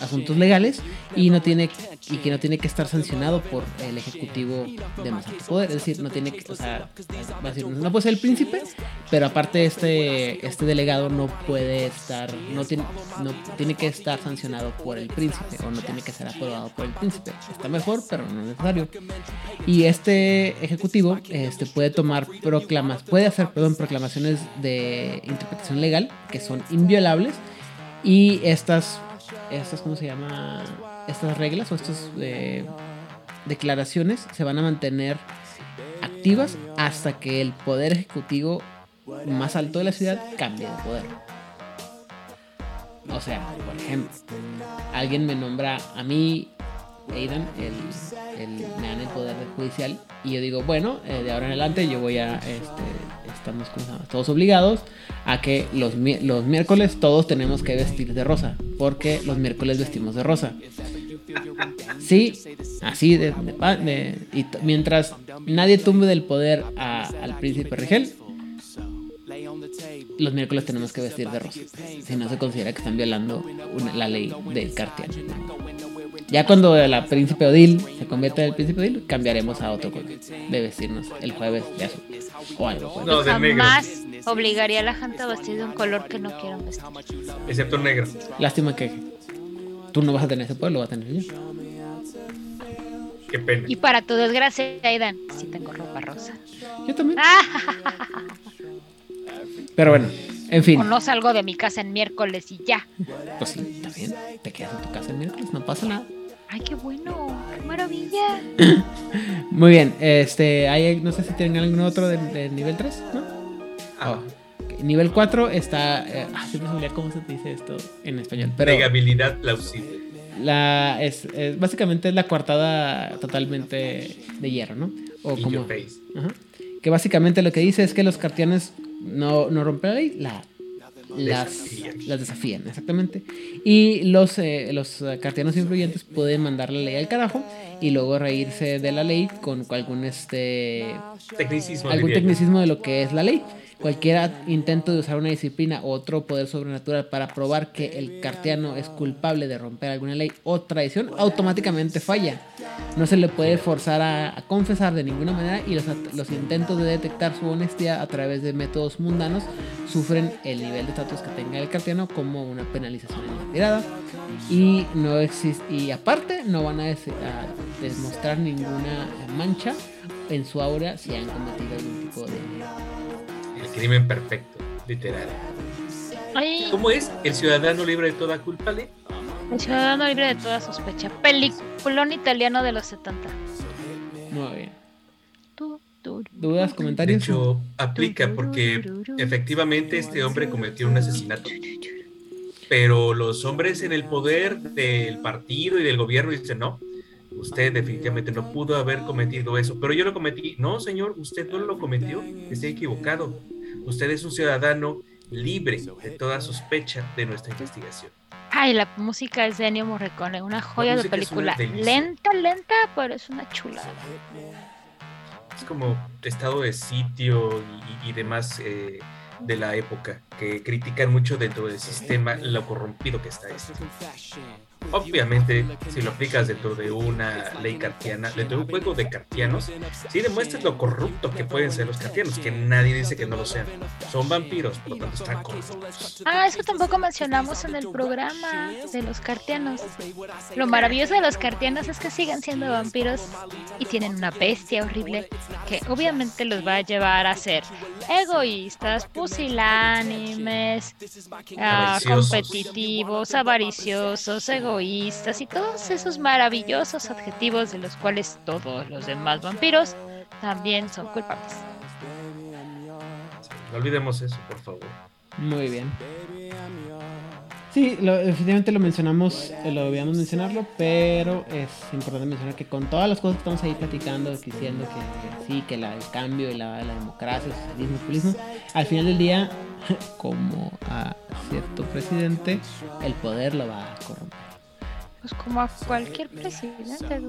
asuntos legales y no tiene y que no tiene que estar sancionado por el ejecutivo de más alto poder, es decir, no tiene que, o sea, va a decir, no puede ser el príncipe pero aparte este, este delegado no puede estar, no tiene, no tiene que estar sancionado por el príncipe o no tiene que ser aprobado por el príncipe. Está mejor, pero no es necesario. Y este ejecutivo este, puede tomar proclamas, puede hacer perdón, proclamaciones de interpretación legal que son inviolables y estas, estas ¿cómo se llama? Estas reglas o estas eh, declaraciones se van a mantener activas hasta que el poder ejecutivo más alto de la ciudad cambie de poder. O sea, por ejemplo, alguien me nombra a mí, Aidan, el, el, me dan el poder judicial y yo digo, bueno, eh, de ahora en adelante yo voy a, este, estamos todos obligados a que los, los miércoles todos tenemos que vestir de rosa, porque los miércoles vestimos de rosa. Sí, así de, y mientras nadie tumbe del poder al príncipe Rigel, los miércoles tenemos que vestir de rosa. Si no se considera que están violando la ley del Cartier. Ya cuando la príncipe Odil se convierta en el príncipe Odil, cambiaremos a otro color de vestirnos el jueves de azul. O algo. Pues. No, Jamás obligaría a la gente a vestir de un color que no quieran vestir. Excepto negro. Lástima que tú no vas a tener ese poder, lo va a tener yo. Qué pena. Y para tu desgracia, Aidan, si tengo ropa rosa. Yo también. Pero bueno, en fin. O no salgo de mi casa en miércoles y ya. Pues sí, está bien. Te quedas en tu casa el miércoles, no pasa nada. Ay, qué bueno, qué maravilla. Muy bien, este, hay, no sé si tienen algún otro de, nivel 3, ¿no? Ah. Oh, nivel 4 está, eh, ah, siempre se cómo se dice esto en español, pero... Negabilidad plausible. La, es, básicamente es la coartada totalmente de hierro, ¿no? O como... Ajá, que básicamente lo que dice es que los cartianes no, no rompen la ley, la, las, las desafían, exactamente. Y los, eh, los cartianos influyentes pueden mandar la ley al carajo y luego reírse de la ley con algún este tecnicismo, algún tecnicismo de lo que es la ley. Cualquier intento de usar una disciplina o otro poder sobrenatural para probar que el cartiano es culpable de romper alguna ley o traición automáticamente falla. No se le puede forzar a, confesar de ninguna manera y los, intentos de detectar su honestidad a través de métodos mundanos sufren el nivel de estatus que tenga el cartiano como una penalización en y no existe y aparte no van a, a demostrar ninguna mancha en su aura si han cometido algún tipo de crimen perfecto, literal. ¿Cómo es? ¿El ciudadano libre de toda culpa, ¿le? El ciudadano libre de toda sospecha. Peliculón italiano de los 70. Muy bien. ¿Dudas, comentarios? De hecho, aplica porque efectivamente este hombre cometió un asesinato. Pero los hombres en el poder del partido y del gobierno dicen, no, usted definitivamente no pudo haber cometido eso. Pero yo lo cometí. No, señor, usted no lo cometió. Está equivocado. Usted es un ciudadano libre de toda sospecha de nuestra investigación. Ay, la música es de Ennio Morricone, una joya de película. Lenta, lenta, pero es una chulada. Es como estado de sitio y, demás eh, de la época que critican mucho dentro del sistema lo corrompido que está esto. Obviamente, si lo aplicas dentro de una ley cartiana, dentro de un juego de cartianos, si demuestras lo corrupto que pueden ser los cartianos, que nadie dice que no lo sean. Son vampiros, por lo tanto están corruptos. Ah, eso tampoco mencionamos en el programa de los cartianos. Lo maravilloso de los cartianos es que siguen siendo vampiros y tienen una bestia horrible que obviamente los va a llevar a ser egoístas, pusilánimes, ah, competitivos, avariciosos, egoístas egoístas y todos esos maravillosos adjetivos de los cuales todos los demás vampiros también son culpables. no olvidemos eso, por favor. Muy bien. Sí, lo, definitivamente lo mencionamos, eh, lo debíamos mencionarlo, pero es importante mencionar que con todas las cosas que estamos ahí platicando, diciendo que sí, que la, el cambio y la, la democracia, el socialismo, el populismo, al final del día, como a cierto presidente, el poder lo va a corromper. Pues como a cualquier presidente,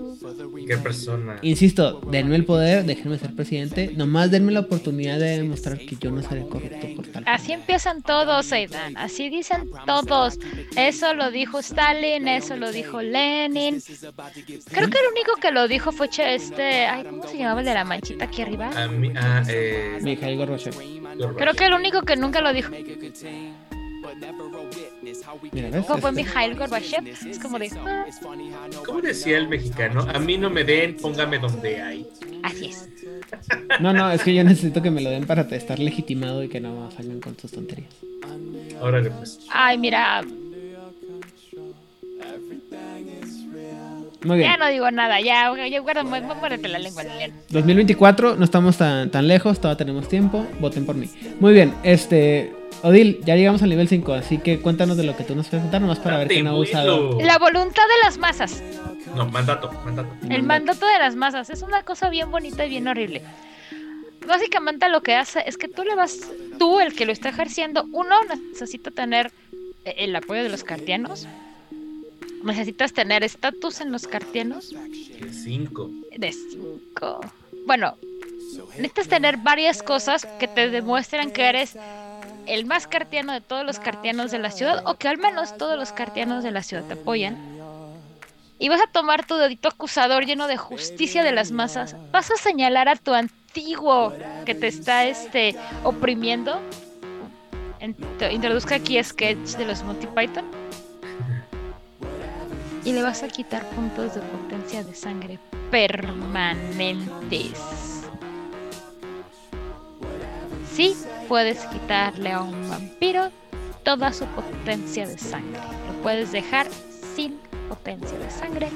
Cualquier persona. Insisto, denme el poder, déjenme ser presidente. Nomás denme la oportunidad de demostrar que yo no seré corrupto por tal. Así empiezan todos, Aidan. Así dicen todos. Eso lo dijo Stalin, eso lo dijo Lenin. Creo que el único que lo dijo fue este. Ay, ¿cómo se llamaba el de la manchita aquí arriba? A ah, eh... Mikhail Gorbachev. Creo que el único que nunca lo dijo Mira, ¿ves? fue Mikhail Gorbachev. Es como de. "Ah, ¿Cómo decía el mexicano? A mí no me den, póngame donde hay. así es. No, no, es que yo necesito que me lo den para estar legitimado y que no salgan con sus tonterías. Órale, pues. Ay, mira, Muy bien. ya no digo nada. Ya, ya guarda, mu- mu- muérdete la lengua, Lilian. 2024, no estamos tan, tan lejos, todavía tenemos tiempo. Voten por mí. Muy bien, este. Odil, ya llegamos al nivel 5, así que cuéntanos de lo que tú nos puedes contar, nomás para ver Date quién ha usado. La voluntad de las masas. No, mandato, mandato. El mandato de las masas es una cosa bien bonita y bien horrible. Básicamente lo que hace es que tú le vas, tú el que lo está ejerciendo, uno necesita tener eh, el apoyo de los cartianos, necesitas tener estatus en los cartianos Cinco. de 5. Bueno, necesitas tener varias cosas que te demuestren que eres el más cartiano de todos los cartianos de la ciudad o que al menos todos los cartianos de la ciudad te apoyan. Y vas a tomar tu dedito acusador lleno de justicia de las masas. Vas a señalar a tu antiguo que te está este, oprimiendo. Introduzca aquí sketch de los Monty Python. Y le vas a quitar puntos de potencia de sangre permanentes. Sí, puedes quitarle a un vampiro toda su potencia de sangre. Lo puedes dejar sin potencia de sangre.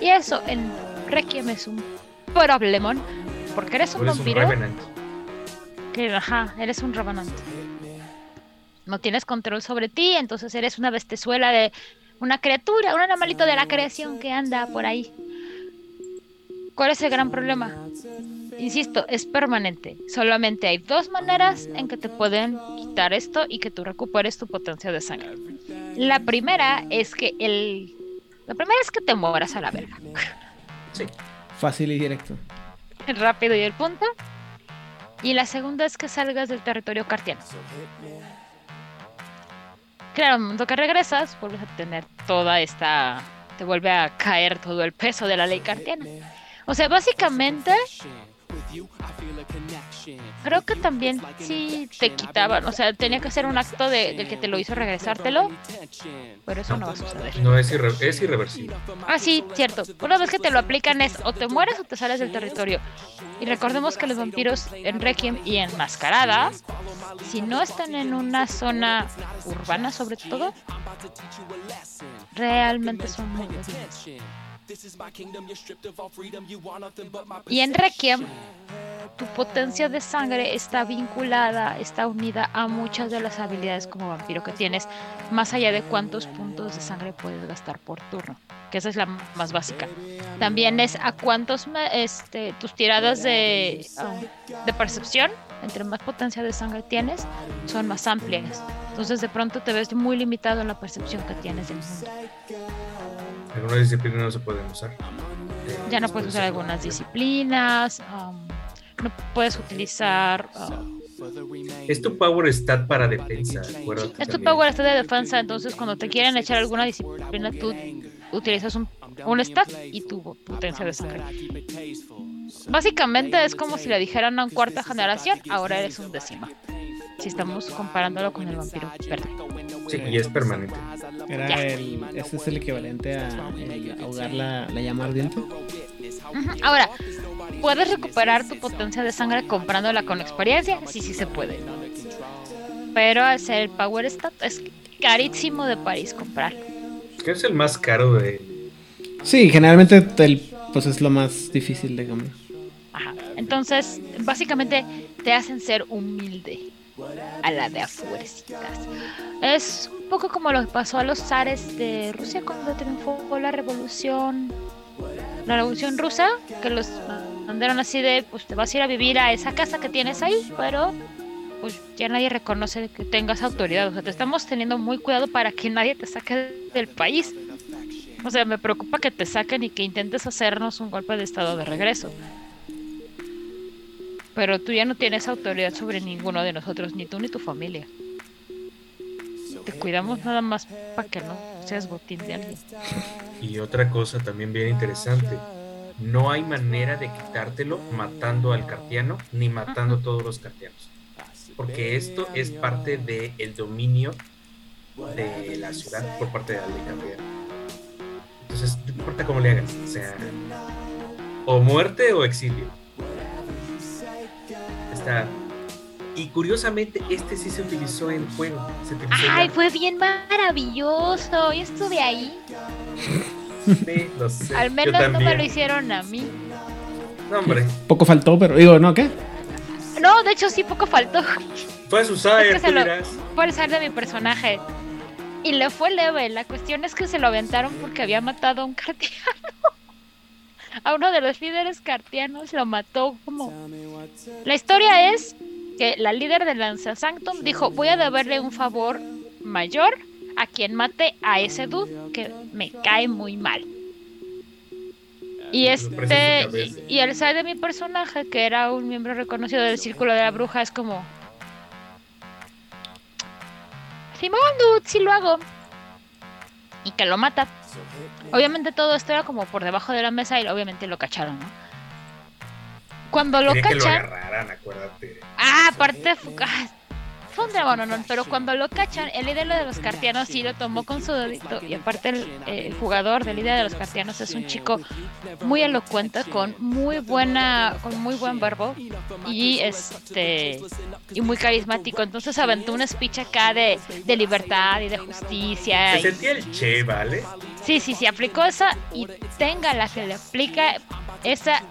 Y eso en Requiem es un problemón. Porque eres un Eres un vampiro Revenant. que, ajá, eres un revenant. No tienes control sobre ti, entonces eres una bestezuela de una criatura, un animalito de la creación que anda por ahí. ¿Cuál es el gran problema? Insisto, es permanente. Solamente hay dos maneras en que te pueden quitar esto y que tú recuperes tu potencia de sangre. La primera es que el... La primera es que te mueras a la verga. Sí. Fácil y directo. rápido y el punto. Y la segunda es que salgas del territorio cartiano. Claro, en el momento que regresas, vuelves a tener toda esta. Te vuelve a caer todo el peso de la ley cartiana. O sea, básicamente. Creo que también sí te quitaban. O sea, tenía que ser un acto de, del que te lo hizo regresártelo. Pero eso no va a suceder. No, es, irre- es irreversible. Ah, sí, cierto. Una vez que te lo aplican es o te mueres o te sales del territorio. Y recordemos que los vampiros en Requiem y en Mascarada, si no están en una zona urbana sobre todo, realmente son muy. Y en Requiem, tu potencia de sangre está vinculada, está unida a muchas de las habilidades como vampiro que tienes, más allá de cuántos puntos de sangre puedes gastar por turno, que esa es la más básica. También es a cuántos este, tus tiradas de, ah, de percepción, entre más potencia de sangre tienes, son más amplias. Entonces de pronto te ves muy limitado en la percepción que tienes del mundo. Algunas disciplinas no se pueden usar. Ya no puedes usar algunas disciplinas, um, no puedes utilizar... ah, Es tu power stat para defensa, acuérdate. Es tu también. power stat de defensa, entonces cuando te quieren echar alguna disciplina, tú utilizas un, un stat y tu potencia de sangre. Básicamente es como si le dijeran a un cuarta generación, ahora eres un décima. Si estamos comparándolo con el vampiro verde. Sí, y es permanente. Era el, ese es el equivalente a el ahogar la, la llama ardiente. Ujú. Ahora, ¿puedes recuperar tu potencia de sangre comprándola con experiencia? Sí, sí se puede. Pero al ser el Power Stat es carísimo de París comprarlo. ¿Qué es el más caro de Sí, generalmente el, pues es lo más difícil de cambiar. Ajá. Entonces, básicamente te hacen ser humilde a la de afuercitas. Es un poco como lo que pasó a los zares de Rusia cuando triunfó la revolución, la revolución rusa, que los mandaron así de, pues te vas a ir a vivir a esa casa que tienes ahí, pero pues ya nadie reconoce que tengas autoridad. O sea, te estamos teniendo muy cuidado para que nadie te saque del país. O sea, me preocupa que te saquen y que intentes hacernos un golpe de estado de regreso. Pero tú ya no tienes autoridad sobre ninguno de nosotros, ni tú ni tu familia. Te cuidamos nada más para que no seas botín de alguien. Y otra cosa también bien interesante, no hay manera de quitártelo matando al cartiano ni matando a todos los cartianos. porque esto es parte del dominio de la ciudad por parte de la ley. Entonces, no importa cómo le hagas, o sea, o muerte o exilio. Está. Y curiosamente, este sí se utilizó en juego. Se utilizó Ay, ya. fue bien maravilloso. Yo estuve ahí. Sí, lo sé. Al menos no me lo hicieron a mí. No, hombre. Poco faltó, pero digo, ¿no? ¿Qué? No, de hecho sí poco faltó. Su side, Es que lo-. Por ser de mi personaje. Y le fue leve. La cuestión es que se lo aventaron porque había matado a un cartiano. A uno de los líderes cartianos lo mató como. La historia es que la líder de Lanza Sanctum dijo: Voy a deberle un favor mayor a quien mate a ese dude que me cae muy mal. Y este, y, y el side de mi personaje, que era un miembro reconocido del círculo de la bruja, es como. Simón, dude, sí lo hago. Y que lo mata. Obviamente todo esto era como por debajo de la mesa y obviamente lo cacharon, ¿no? Cuando lo Quería que lo cachan. agarraran, acuérdate. Ah, aparte fu- ah, fue un pero cuando lo cachan, el líder de los cartianos sí lo tomó con su dedito. Y aparte el, eh, el jugador del líder de los cartianos es un chico muy elocuente, con muy buena, con muy buen verbo y este y muy carismático. Entonces aventó un speech acá de, de libertad y de justicia. Se y- sentía el che, ¿vale? Sí, sí, sí, aplicó esa y tenga la que le aplica esa.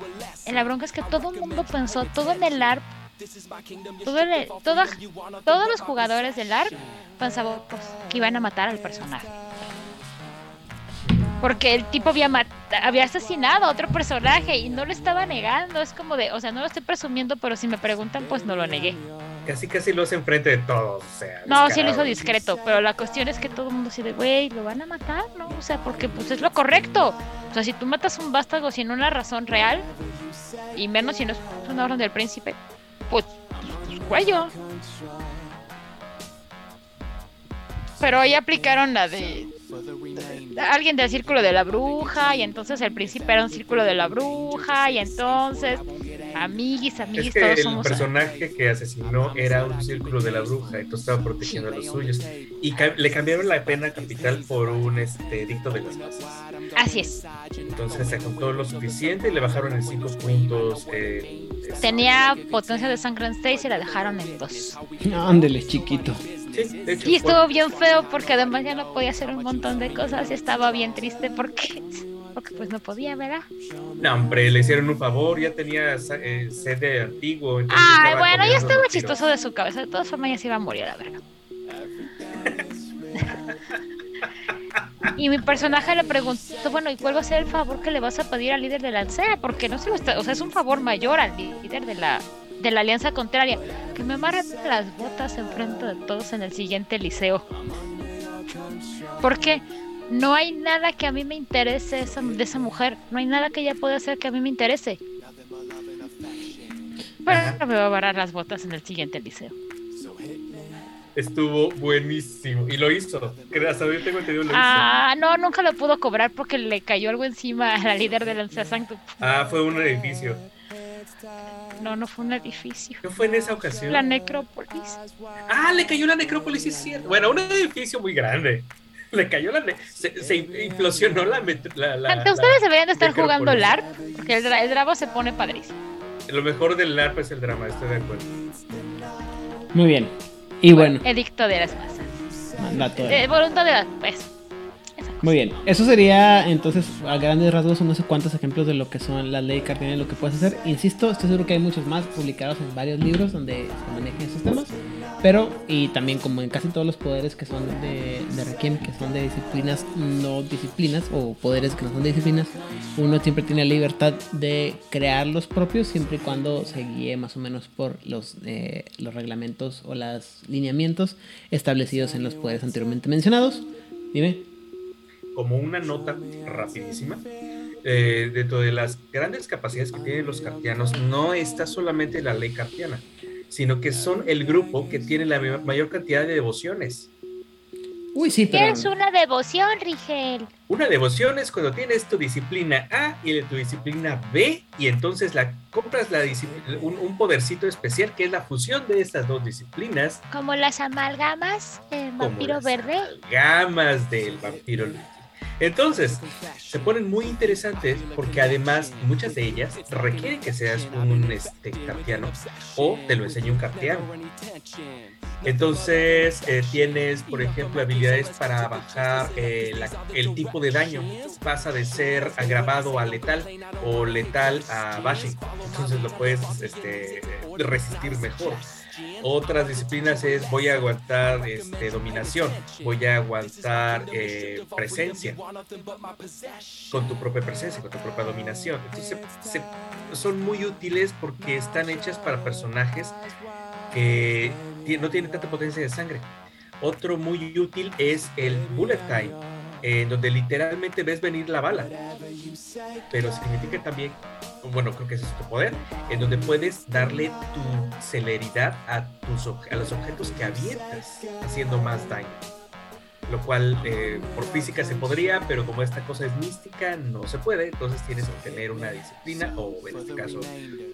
La bronca es que todo el mundo pensó, todo en el ARP, todo el- todos los jugadores del ARP pensaban pues, que iban a matar al personaje. Porque el tipo había, había asesinado a otro personaje y no lo estaba negando. Es como de, o sea, no lo estoy presumiendo, pero si me preguntan, pues no lo negué. Casi, casi lo hace enfrente de todos, o sea. No, sí lo hizo discreto, pero la cuestión es que todo el mundo así de, güey, lo van a matar, ¿no? O sea, porque pues es lo correcto. O sea, si tú matas un vástago sin una razón real, y menos si no es una orden del príncipe, pues, cuello. Pero ahí aplicaron la de, de alguien del círculo de la bruja, y entonces el príncipe era un círculo de la bruja, y entonces, amiguis, amiguis, Es que todos el somos... personaje que asesinó era un círculo de la bruja, entonces estaba protegiendo a los suyos. Y ca- le cambiaron la pena capital por un este, edicto de las masas. Así es. Entonces se juntó lo suficiente y le bajaron en 5 puntos. eh, este, Tenía potencia de sangre en 6 y la dejaron en 2. Ándele, chiquito. Sí, de hecho, Y estuvo bien feo porque además ya no podía hacer un montón de cosas y estaba bien triste porque, porque pues no podía, ¿verdad? No, hombre, le hicieron un favor, ya tenía eh, sede antiguo. Ay, bueno, ya estaba chistoso de su cabeza. De todas formas ya se iba a morir la verga. Y mi personaje le preguntó, bueno, ¿y cuál va a ser el favor que le vas a pedir al líder de la Alcea? Porque no se lo está, o sea, es un favor mayor al líder de la, de la alianza contraria. Que me amarre las botas enfrente de todos en el siguiente liceo. Porque no hay nada que a mí me interese esa- de esa mujer. No hay nada que ella pueda hacer que a mí me interese. Pero me va a amarrar las botas en el siguiente liceo. Estuvo buenísimo. Y lo hizo. Hasta yo tengo entendido lo hizo. Ah, no, nunca lo pudo cobrar porque le cayó algo encima a la líder del Lanza Sanctum. Ah, fue un edificio. No, no fue un edificio. ¿Qué fue en esa ocasión? La necrópolis. Ah, le cayó la necrópolis, es cierto. Bueno, un edificio muy grande. Le cayó la. Se, se implosionó la. la, la- Ante ustedes la- deberían de estar jugando LARP, porque el, dra- el Dravo se pone padrísimo. Lo mejor del LARP es el drama, estoy de acuerdo. Muy bien. Y bueno, Edicto de las masas. mandato. de- Eh, voluntad de las pues. Muy bien, eso sería entonces a grandes rasgos no sé cuántos ejemplos de lo que son las leyes cardianas y lo que puedes hacer. Insisto, estoy seguro que hay muchos más publicados en varios libros donde se manejan esos temas. Pero, y también como en casi todos los poderes que son de, Requiem, que son de disciplinas no disciplinas, o poderes que no son de disciplinas, uno siempre tiene la libertad de crear los propios siempre y cuando se guíe más o menos por los, eh, los reglamentos o los lineamientos establecidos en los poderes anteriormente mencionados. Dime. Como una nota rapidísima. eh, dentro de las grandes capacidades que tienen los cartianos, no está solamente la ley cartiana, sino que son el grupo que tiene la ma- mayor cantidad de devociones. Uy, sí, ¿Qué pero. es una devoción, Rigel? Una devoción es cuando tienes tu disciplina A y tu disciplina B y entonces la compras la disciplina- un, un podercito especial que es la fusión de estas dos disciplinas Como las amalgamas, el como vampiro las verde. gamas del vampiro. Entonces, se ponen muy interesantes porque además muchas de ellas requieren que seas un este, cartiano o te lo enseñe un cartiano. Entonces, eh, tienes, por ejemplo, habilidades para bajar eh, el tipo de daño. Pasa de ser agravado a letal o letal a bashing. Entonces lo puedes este, resistir mejor. Otras disciplinas es voy a aguantar este, dominación, voy a aguantar eh, presencia, con tu propia presencia, con tu propia dominación. Entonces se- son muy útiles porque están hechas para personajes que no tienen tanta potencia de sangre. Otro muy útil es el bullet time, en donde literalmente ves venir la bala. Pero significa también, bueno, creo que ese es tu poder, en donde puedes darle tu celeridad a, tus, a los objetos que avientas, haciendo más daño. Lo cual eh, por física se podría, pero como esta cosa es mística, no se puede. Entonces tienes que tener una disciplina, o en este caso,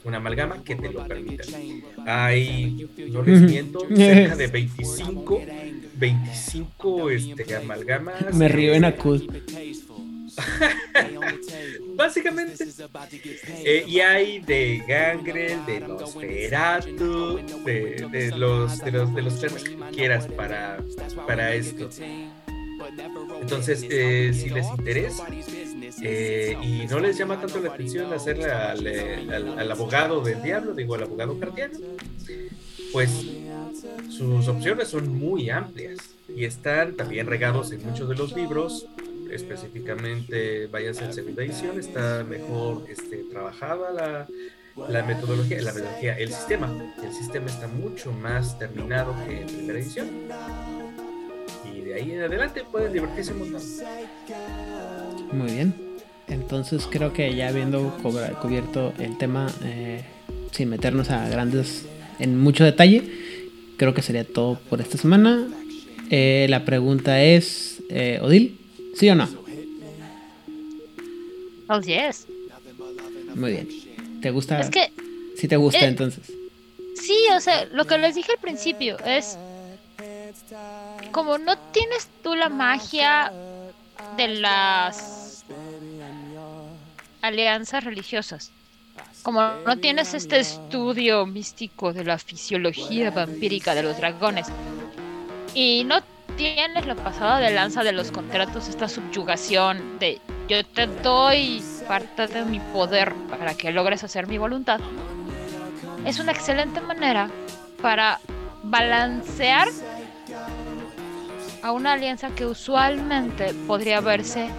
una amalgama que te lo permita. Hay, no les miento, cerca de 25, 25 este, amalgamas. Me río en Akud. Básicamente. Eh, y hay de Gangrel, de Nosferatu, de, de los de los de los temas que quieras para, para esto. Entonces, eh, si les interesa eh, y no les llama tanto la atención hacerle al, al- al abogado del diablo, digo al abogado cartiano, pues sus opciones son muy amplias y están también regados en muchos de los libros. Específicamente, váyanse en segunda edición, está mejor este, trabajada la, la metodología, la metodología, el sistema. El sistema está mucho más terminado que en primera edición. Y de ahí en adelante pueden divertirse un montón. Muy bien. Entonces creo que ya habiendo cubierto el tema eh, sin meternos a grandes en mucho detalle, creo que sería todo por esta semana. Eh, la pregunta es, eh, Odil, ¿sí o no? Oh, yes. Muy bien. ¿Te gusta? Es que Sí te gusta eh, entonces. Sí, o sea, lo que les dije al principio es como no tienes tú la magia de las alianzas religiosas, como no tienes este estudio místico de la fisiología vampírica de los dragones y no tienes la pasada de lanza de los contratos, esta subyugación de yo te doy parte de mi poder para que logres hacer mi voluntad es una excelente manera para balancear a una alianza que usualmente podría verse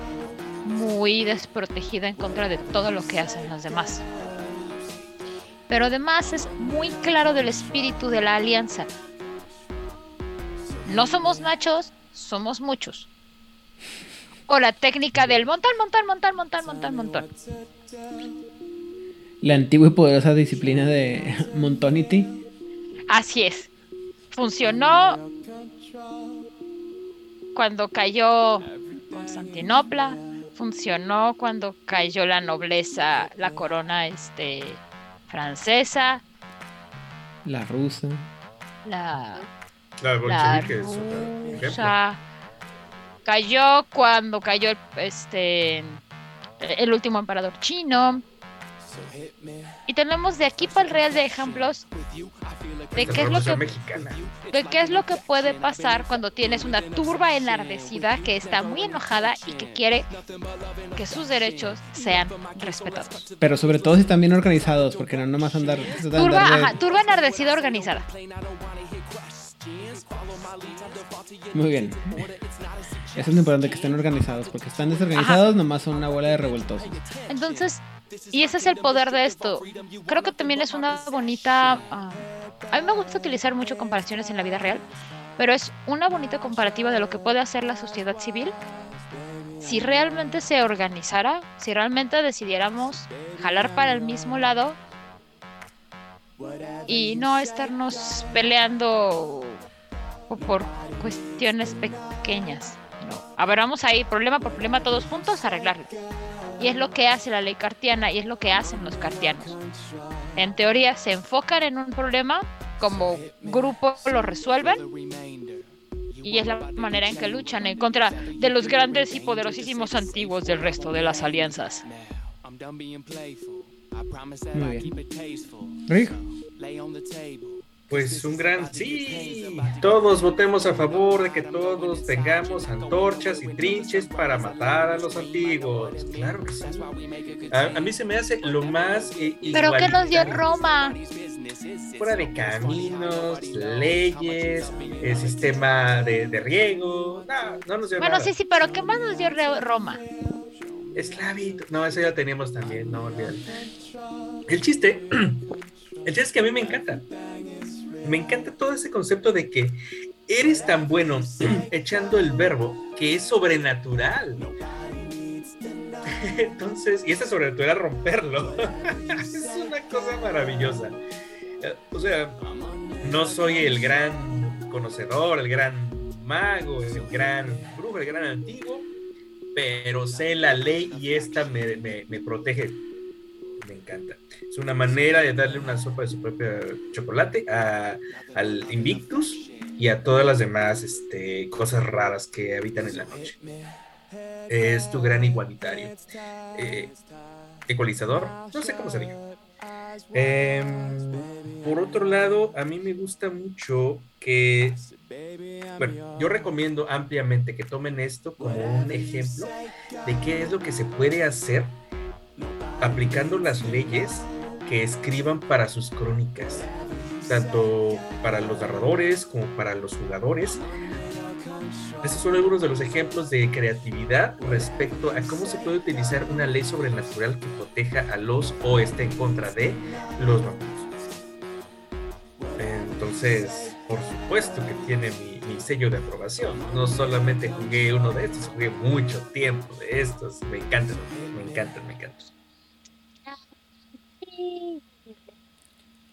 muy desprotegida en contra de todo lo que hacen los demás. Pero además es muy claro del espíritu de la alianza. No somos machos, somos muchos. O la técnica del montar, montar, montar, montar, montar, montar. La antigua y poderosa disciplina de Montonity. Así es. Funcionó cuando cayó Constantinopla, funcionó cuando cayó la nobleza, la corona este francesa, La rusa. la, La la rusa. Cayó cuando cayó el, este el último emperador chino. Y tenemos de aquí para el real de ejemplos de qué es lo que mexicana. de qué es lo que puede pasar cuando tienes una turba enardecida que está muy enojada y que quiere que sus derechos sean respetados. Pero sobre todo si están bien organizados, porque no nomás andar. andar Turba, de- ajá, turba enardecida organizada. Muy bien. Eso es lo importante, que estén organizados, porque están desorganizados, nomás son una bola de revoltosos. Entonces, y ese es el poder de esto. Creo que también es una bonita... ah, a mí me gusta utilizar mucho comparaciones en la vida real, pero es una bonita comparativa de lo que puede hacer la sociedad civil si realmente se organizara, si realmente decidiéramos jalar para el mismo lado y no estarnos peleando o por cuestiones pequeñas. No. A ver, vamos a ir problema por problema todos juntos a arreglarlo. Y es lo que hace la ley cartiana y es lo que hacen los cartianos. En teoría se enfocan en un problema, como grupo lo resuelven y es la manera en que luchan en contra de los grandes y poderosísimos antiguos del resto de las alianzas. Muy bien. Rick, Pues un gran sí. Todos votemos a favor de que todos tengamos antorchas y trinches para matar a los antiguos. Claro que sí. A, a mí se me hace lo más. eh, ¿Pero qué nos dio. Roma? Fuera de caminos, leyes, el sistema de, de riego. No, no nos dio Bueno, nada. sí, sí, pero ¿qué más nos dio Roma? Esclavito. No, eso ya teníamos también, no olvídalo. El chiste, el chiste es que a mí me encanta. Me encanta todo ese concepto de que eres tan bueno echando el verbo que es sobrenatural. Entonces, y ese sobrenatural romperlo. es una cosa maravillosa. Eh, O sea, no soy el gran conocedor, el gran mago, el gran brujo, el gran antiguo, pero sé la ley y esta me- me protege. Encanta. Es una manera de darle una sopa de su propio chocolate al Invictus y a todas las demás este, cosas raras que habitan en la noche. Es tu gran igualitario. Eh, ecualizador, no sé cómo se diga. Em, por otro lado, a mí me gusta mucho que, bueno, yo recomiendo ampliamente que tomen esto como un ejemplo de qué es lo que se puede hacer aplicando las leyes que escriban para sus crónicas, tanto para los narradores como para los jugadores. Estos son algunos de los ejemplos de creatividad respecto a cómo se puede utilizar una ley sobrenatural que proteja a los o esté en contra de los vampiros. Entonces, por supuesto que tiene mi, mi sello de aprobación. No solamente jugué uno de estos, jugué mucho tiempo de estos. Me encantan, me encantan, me encantan.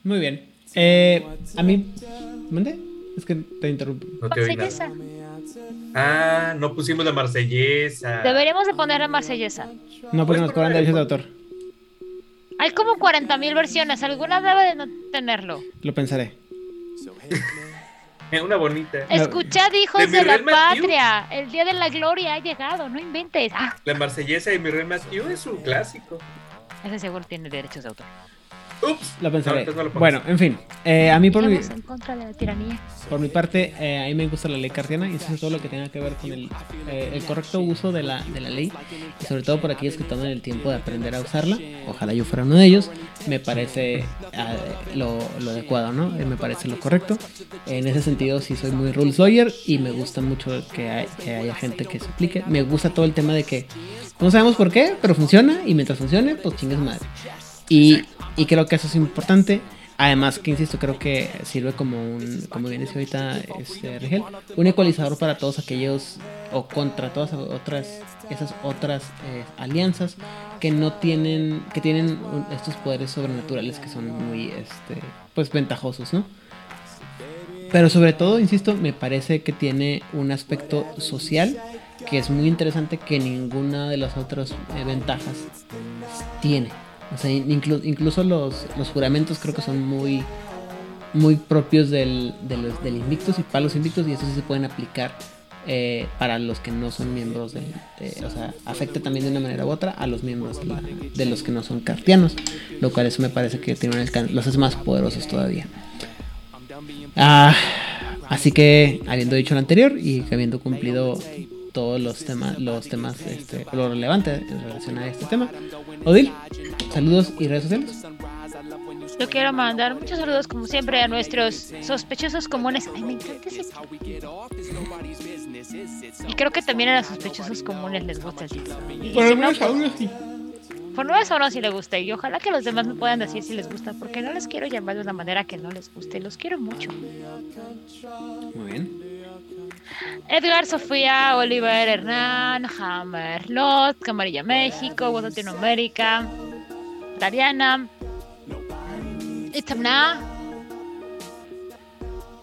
Muy bien. Eh, a mí. ¿Mande? Es que te interrumpo. No te oí nada. Marsellesa. Ah, no pusimos la marsellesa. Deberíamos de poner la marsellesa. No, porque nos cobran derechos de autor. Hay como 40.000 versiones, alguna debe de no tenerlo. Lo pensaré. Una bonita. Escuchad, hijos ¿De de, la Mathieu? patria, el día de la gloria ha llegado, no inventes. Ah, La marsellesa de mi rey Matthew es un clásico. Ese seguro tiene derechos de autor. Ups. Lo pensaré. No, lo bueno, en fin. eh, a mí por mi, en contra de la tiranía. por mi parte, eh, a mí me gusta la ley cartiana y eso es todo lo que tenga que ver con el, eh, el correcto uso de la, de la ley y sobre todo por aquellos que toman el tiempo de aprender a usarla. Ojalá yo fuera uno de ellos. Me parece ah, lo, lo adecuado, ¿no? Eh, me parece lo correcto. En ese sentido, sí soy muy rules lawyer y me gusta mucho que, hay- que haya gente que se aplique. Me gusta todo el tema de que no sabemos por qué, pero funciona y mientras funcione, pues chingues madre. Y, y creo que eso es importante. Además, que insisto, creo que sirve como un, como bien decía ahorita este, Rigel, un ecualizador para todos aquellos o contra todas otras, esas otras eh, alianzas que no tienen, que tienen un- estos poderes sobrenaturales que son muy, este, pues ventajosos, ¿no? Pero sobre todo, insisto, me parece que tiene un aspecto social que es muy interesante que ninguna de las otras eh, ventajas tiene. O sea, inclu- incluso los, los juramentos creo que son muy muy propios del, de del Invictus y para los Invictus y eso sí se pueden aplicar eh, para los que no son miembros del... de- o sea, afecta también de una manera u otra a los miembros de, los que no son cartianos, lo cual eso me parece que tiene un los hace más poderosos todavía. Ah, así que, habiendo dicho lo anterior y habiendo cumplido todos los temas, los temas, este, lo relevante en relación a este tema, Odil, saludos y redes sociales. Yo quiero mandar muchos saludos, como siempre, a nuestros sospechosos comunes. Ay, me encanta ese. Y creo que también a los sospechosos comunes les gusta el título. Y si no, pues, por no eso no si les gusta. Y ojalá que los demás me puedan decir si les gusta, porque no les quiero llamar de una manera que no les guste. Los quiero mucho. Muy bien. Edgar, Sofía, Oliver, Hernán, Hammer, Lot, Camarilla México, Voz Latinoamérica, Dariana, Itamna,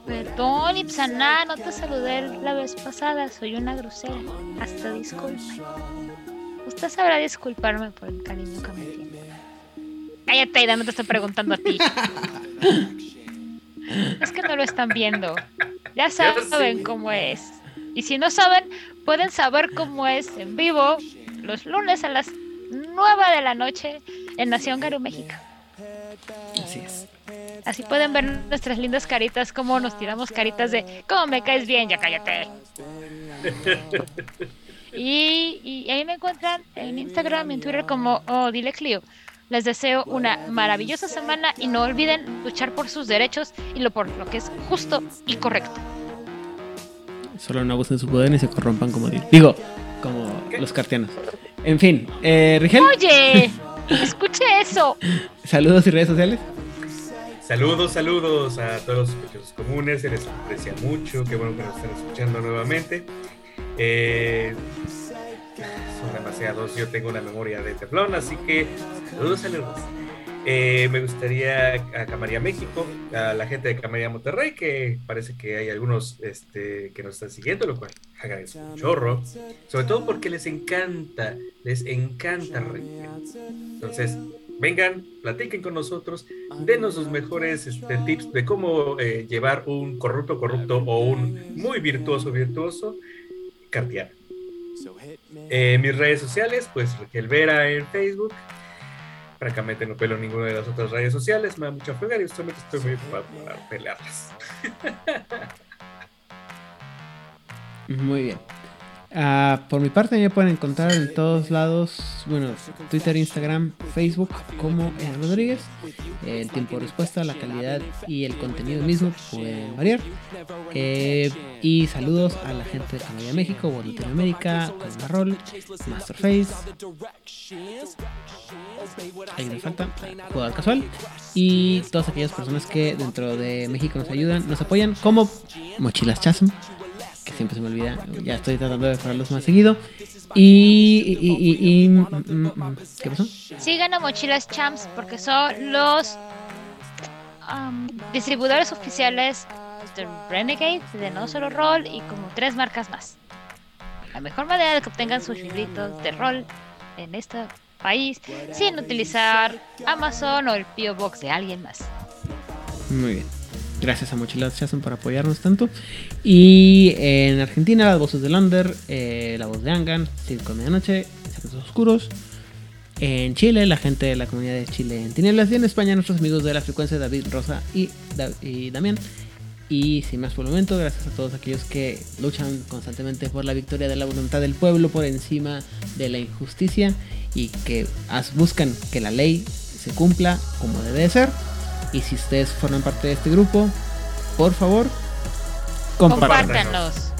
Perdón, Ipsaná, no te saludé la vez pasada, soy una grosera. Hasta disculpe. Usted sabrá disculparme por el cariño que me tiene. Cállate, Aida, no te estoy preguntando a ti. Es que no lo están viendo. Ya saben cómo es. Y si no saben, pueden saber cómo es en vivo los lunes a las 9 de la noche en Nación Garú, México. Así es. Así pueden ver nuestras lindas caritas, como nos tiramos caritas de ¿Cómo me caes bien? Ya cállate. y, y ahí me encuentran en Instagram y en Twitter como oh, Dile Clio. Les deseo una maravillosa semana y no olviden luchar por sus derechos y lo por lo que es justo y correcto. Solo no abusen su poder y se corrompan como di- digo, como los cartianos. En fin, eh, Rigel, Oye, escuche eso. saludos y redes sociales. Saludos, saludos a todos los sospechosos comunes, se les aprecia mucho, qué bueno que nos están escuchando nuevamente. Eh, demasiados, yo tengo una memoria de teflón, así que saludos, saludos. Eh, me gustaría a Camaría México, a la gente de Camaría Monterrey, que parece que hay algunos este, que nos están siguiendo, lo cual agradezco un chorro, sobre todo porque les encanta, les encanta reír. Entonces, vengan, platiquen con nosotros, denos sus mejores este, tips de cómo eh, llevar un corrupto corrupto o un muy virtuoso virtuoso cartiano. Eh, mis redes sociales, pues Raquel Vera en Facebook. Francamente no pelo ninguna de las otras redes sociales, me da mucha flojera y justamente estoy muy ocupado para pelearlas. Muy bien. Ah, por mi parte me pueden encontrar en todos lados, bueno, Twitter, Instagram, Facebook como Ean Rodríguez. El tiempo de respuesta, la calidad y el contenido mismo pueden variar. Eh, y saludos a la gente de Canadá México o Latinoamérica, con Marrol, Masterface. Ahí me falta, Jugador Casual. Y todas aquellas personas que dentro de México nos ayudan, nos apoyan, como Mochilas Chasm que siempre se me olvida. Ya estoy tratando de mejorarlos más seguido. Y. y, y- y- mm, mm, mm, ¿Qué pasó? Sigan a Mochilas Champs porque son los am, distribuidores oficiales de Renegade, de No Solo Roll y como tres marcas más. La mejor manera de que obtengan sus libritos de rol en este país sin utilizar Amazon o el P.O. Box de alguien más. Muy bien. Gracias a Mochilas Chasm por apoyarnos tanto. Y en Argentina, las voces de Lander, eh, la voz de Angan, Circo de Medianoche, Secretos Oscuros. En Chile, la gente de la comunidad de Chile en Tinieblas. Y en España, nuestros amigos de la frecuencia David, Rosa y, Da- y Damián. Y sin más por el momento, gracias a todos aquellos que luchan constantemente por la victoria de la voluntad del pueblo por encima de la injusticia y que buscan que la ley se cumpla como debe de ser. Y si ustedes forman parte de este grupo, por favor, compartan. Compártanos.